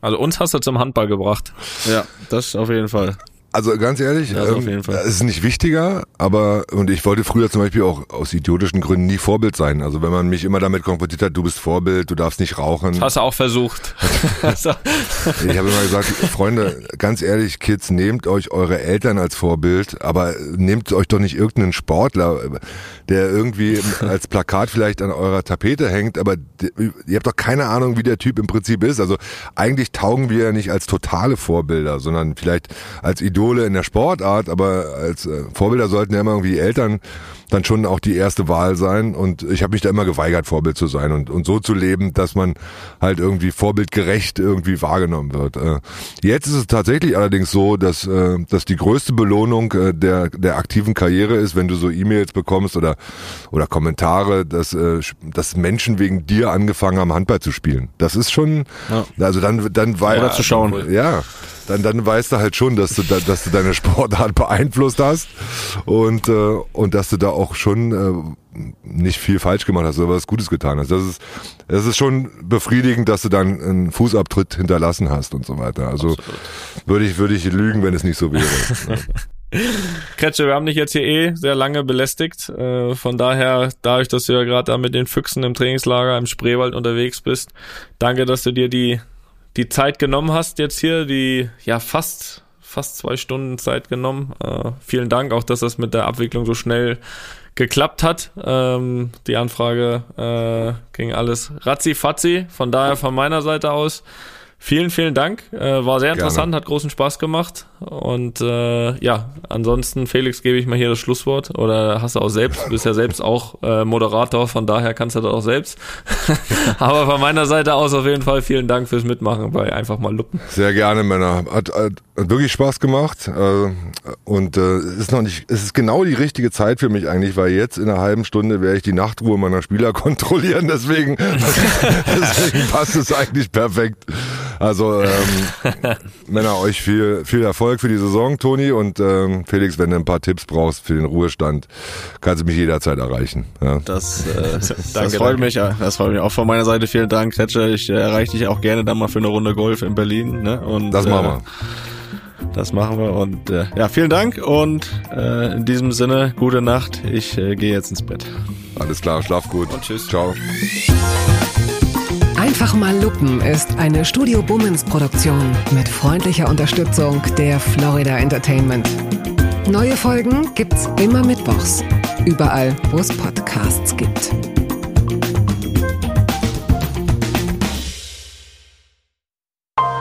also uns hast du zum Handball gebracht.
Ja, das auf jeden Fall.
Also ganz ehrlich, ja, ähm, es ist nicht wichtiger, aber und ich wollte früher zum Beispiel auch aus idiotischen Gründen nie Vorbild sein. Also wenn man mich immer damit konfrontiert hat, du bist Vorbild, du darfst nicht rauchen. Das
hast du auch versucht.
ich habe immer gesagt, Freunde, ganz ehrlich, Kids, nehmt euch eure Eltern als Vorbild, aber nehmt euch doch nicht irgendeinen Sportler, der irgendwie als Plakat vielleicht an eurer Tapete hängt, aber ihr habt doch keine Ahnung, wie der Typ im Prinzip ist. Also eigentlich taugen wir ja nicht als totale Vorbilder, sondern vielleicht als Idol Idole in der Sportart, aber als äh, Vorbilder sollten ja immer irgendwie Eltern dann schon auch die erste Wahl sein. Und ich habe mich da immer geweigert, Vorbild zu sein und, und so zu leben, dass man halt irgendwie vorbildgerecht irgendwie wahrgenommen wird. Äh, jetzt ist es tatsächlich allerdings so, dass, äh, dass die größte Belohnung äh, der, der aktiven Karriere ist, wenn du so E-Mails bekommst oder, oder Kommentare, dass, dass Menschen wegen dir angefangen haben, Handball zu spielen. Das ist schon, ja. also dann, dann war
Oder zu schauen.
Ja dann, dann weißt du halt schon, dass du, da, dass du deine Sportart beeinflusst hast und, äh, und dass du da auch schon äh, nicht viel falsch gemacht hast oder was Gutes getan hast. Das ist, das ist schon befriedigend, dass du dann einen Fußabtritt hinterlassen hast und so weiter. Also würde ich, würde ich lügen, wenn es nicht so wäre.
Kretsche, wir haben dich jetzt hier eh sehr lange belästigt. Äh, von daher, dadurch, dass du ja gerade da mit den Füchsen im Trainingslager im Spreewald unterwegs bist, danke, dass du dir die, die Zeit genommen hast jetzt hier, die ja fast fast zwei Stunden Zeit genommen. Äh, vielen Dank auch, dass das mit der Abwicklung so schnell geklappt hat. Ähm, die Anfrage äh, ging alles ratzi fatzi. Von daher von meiner Seite aus Vielen, vielen Dank. Äh, war sehr interessant,
Gerne.
hat großen Spaß gemacht. Und äh, ja, ansonsten, Felix, gebe ich mal hier das Schlusswort. Oder hast du auch selbst, du bist ja selbst auch äh, Moderator, von daher kannst du das auch selbst. Aber von meiner Seite aus auf jeden Fall vielen Dank fürs Mitmachen bei Einfach mal Luppen.
Sehr gerne, Männer. Hat, hat, hat wirklich Spaß gemacht. Äh, und äh, es ist noch nicht, es ist genau die richtige Zeit für mich eigentlich, weil jetzt in einer halben Stunde werde ich die Nachtruhe meiner Spieler kontrollieren. Deswegen, deswegen passt es eigentlich perfekt. Also ähm, Männer, euch viel, viel Erfolg für die Saison, Toni. Und ähm, Felix, wenn du ein paar Tipps brauchst für den Ruhestand, kannst du mich jederzeit erreichen. Ja.
Das, äh, das
Danke,
freut
danke.
mich. ja. Das freut mich auch von meiner Seite. Vielen Dank, Kretscher. Ich äh, erreiche dich auch gerne dann mal für eine Runde Golf in Berlin. Ne? Und,
Das machen wir.
Äh, das machen wir. Und äh, ja, vielen Dank. Und äh, in diesem Sinne, gute Nacht. Ich äh, gehe jetzt ins Bett.
Alles klar, schlaf gut.
Und tschüss.
Ciao.
Einfach mal Lupen ist eine Studio Bummens Produktion mit freundlicher Unterstützung der Florida Entertainment. Neue Folgen gibt's immer mittwochs. Überall, wo es Podcasts gibt.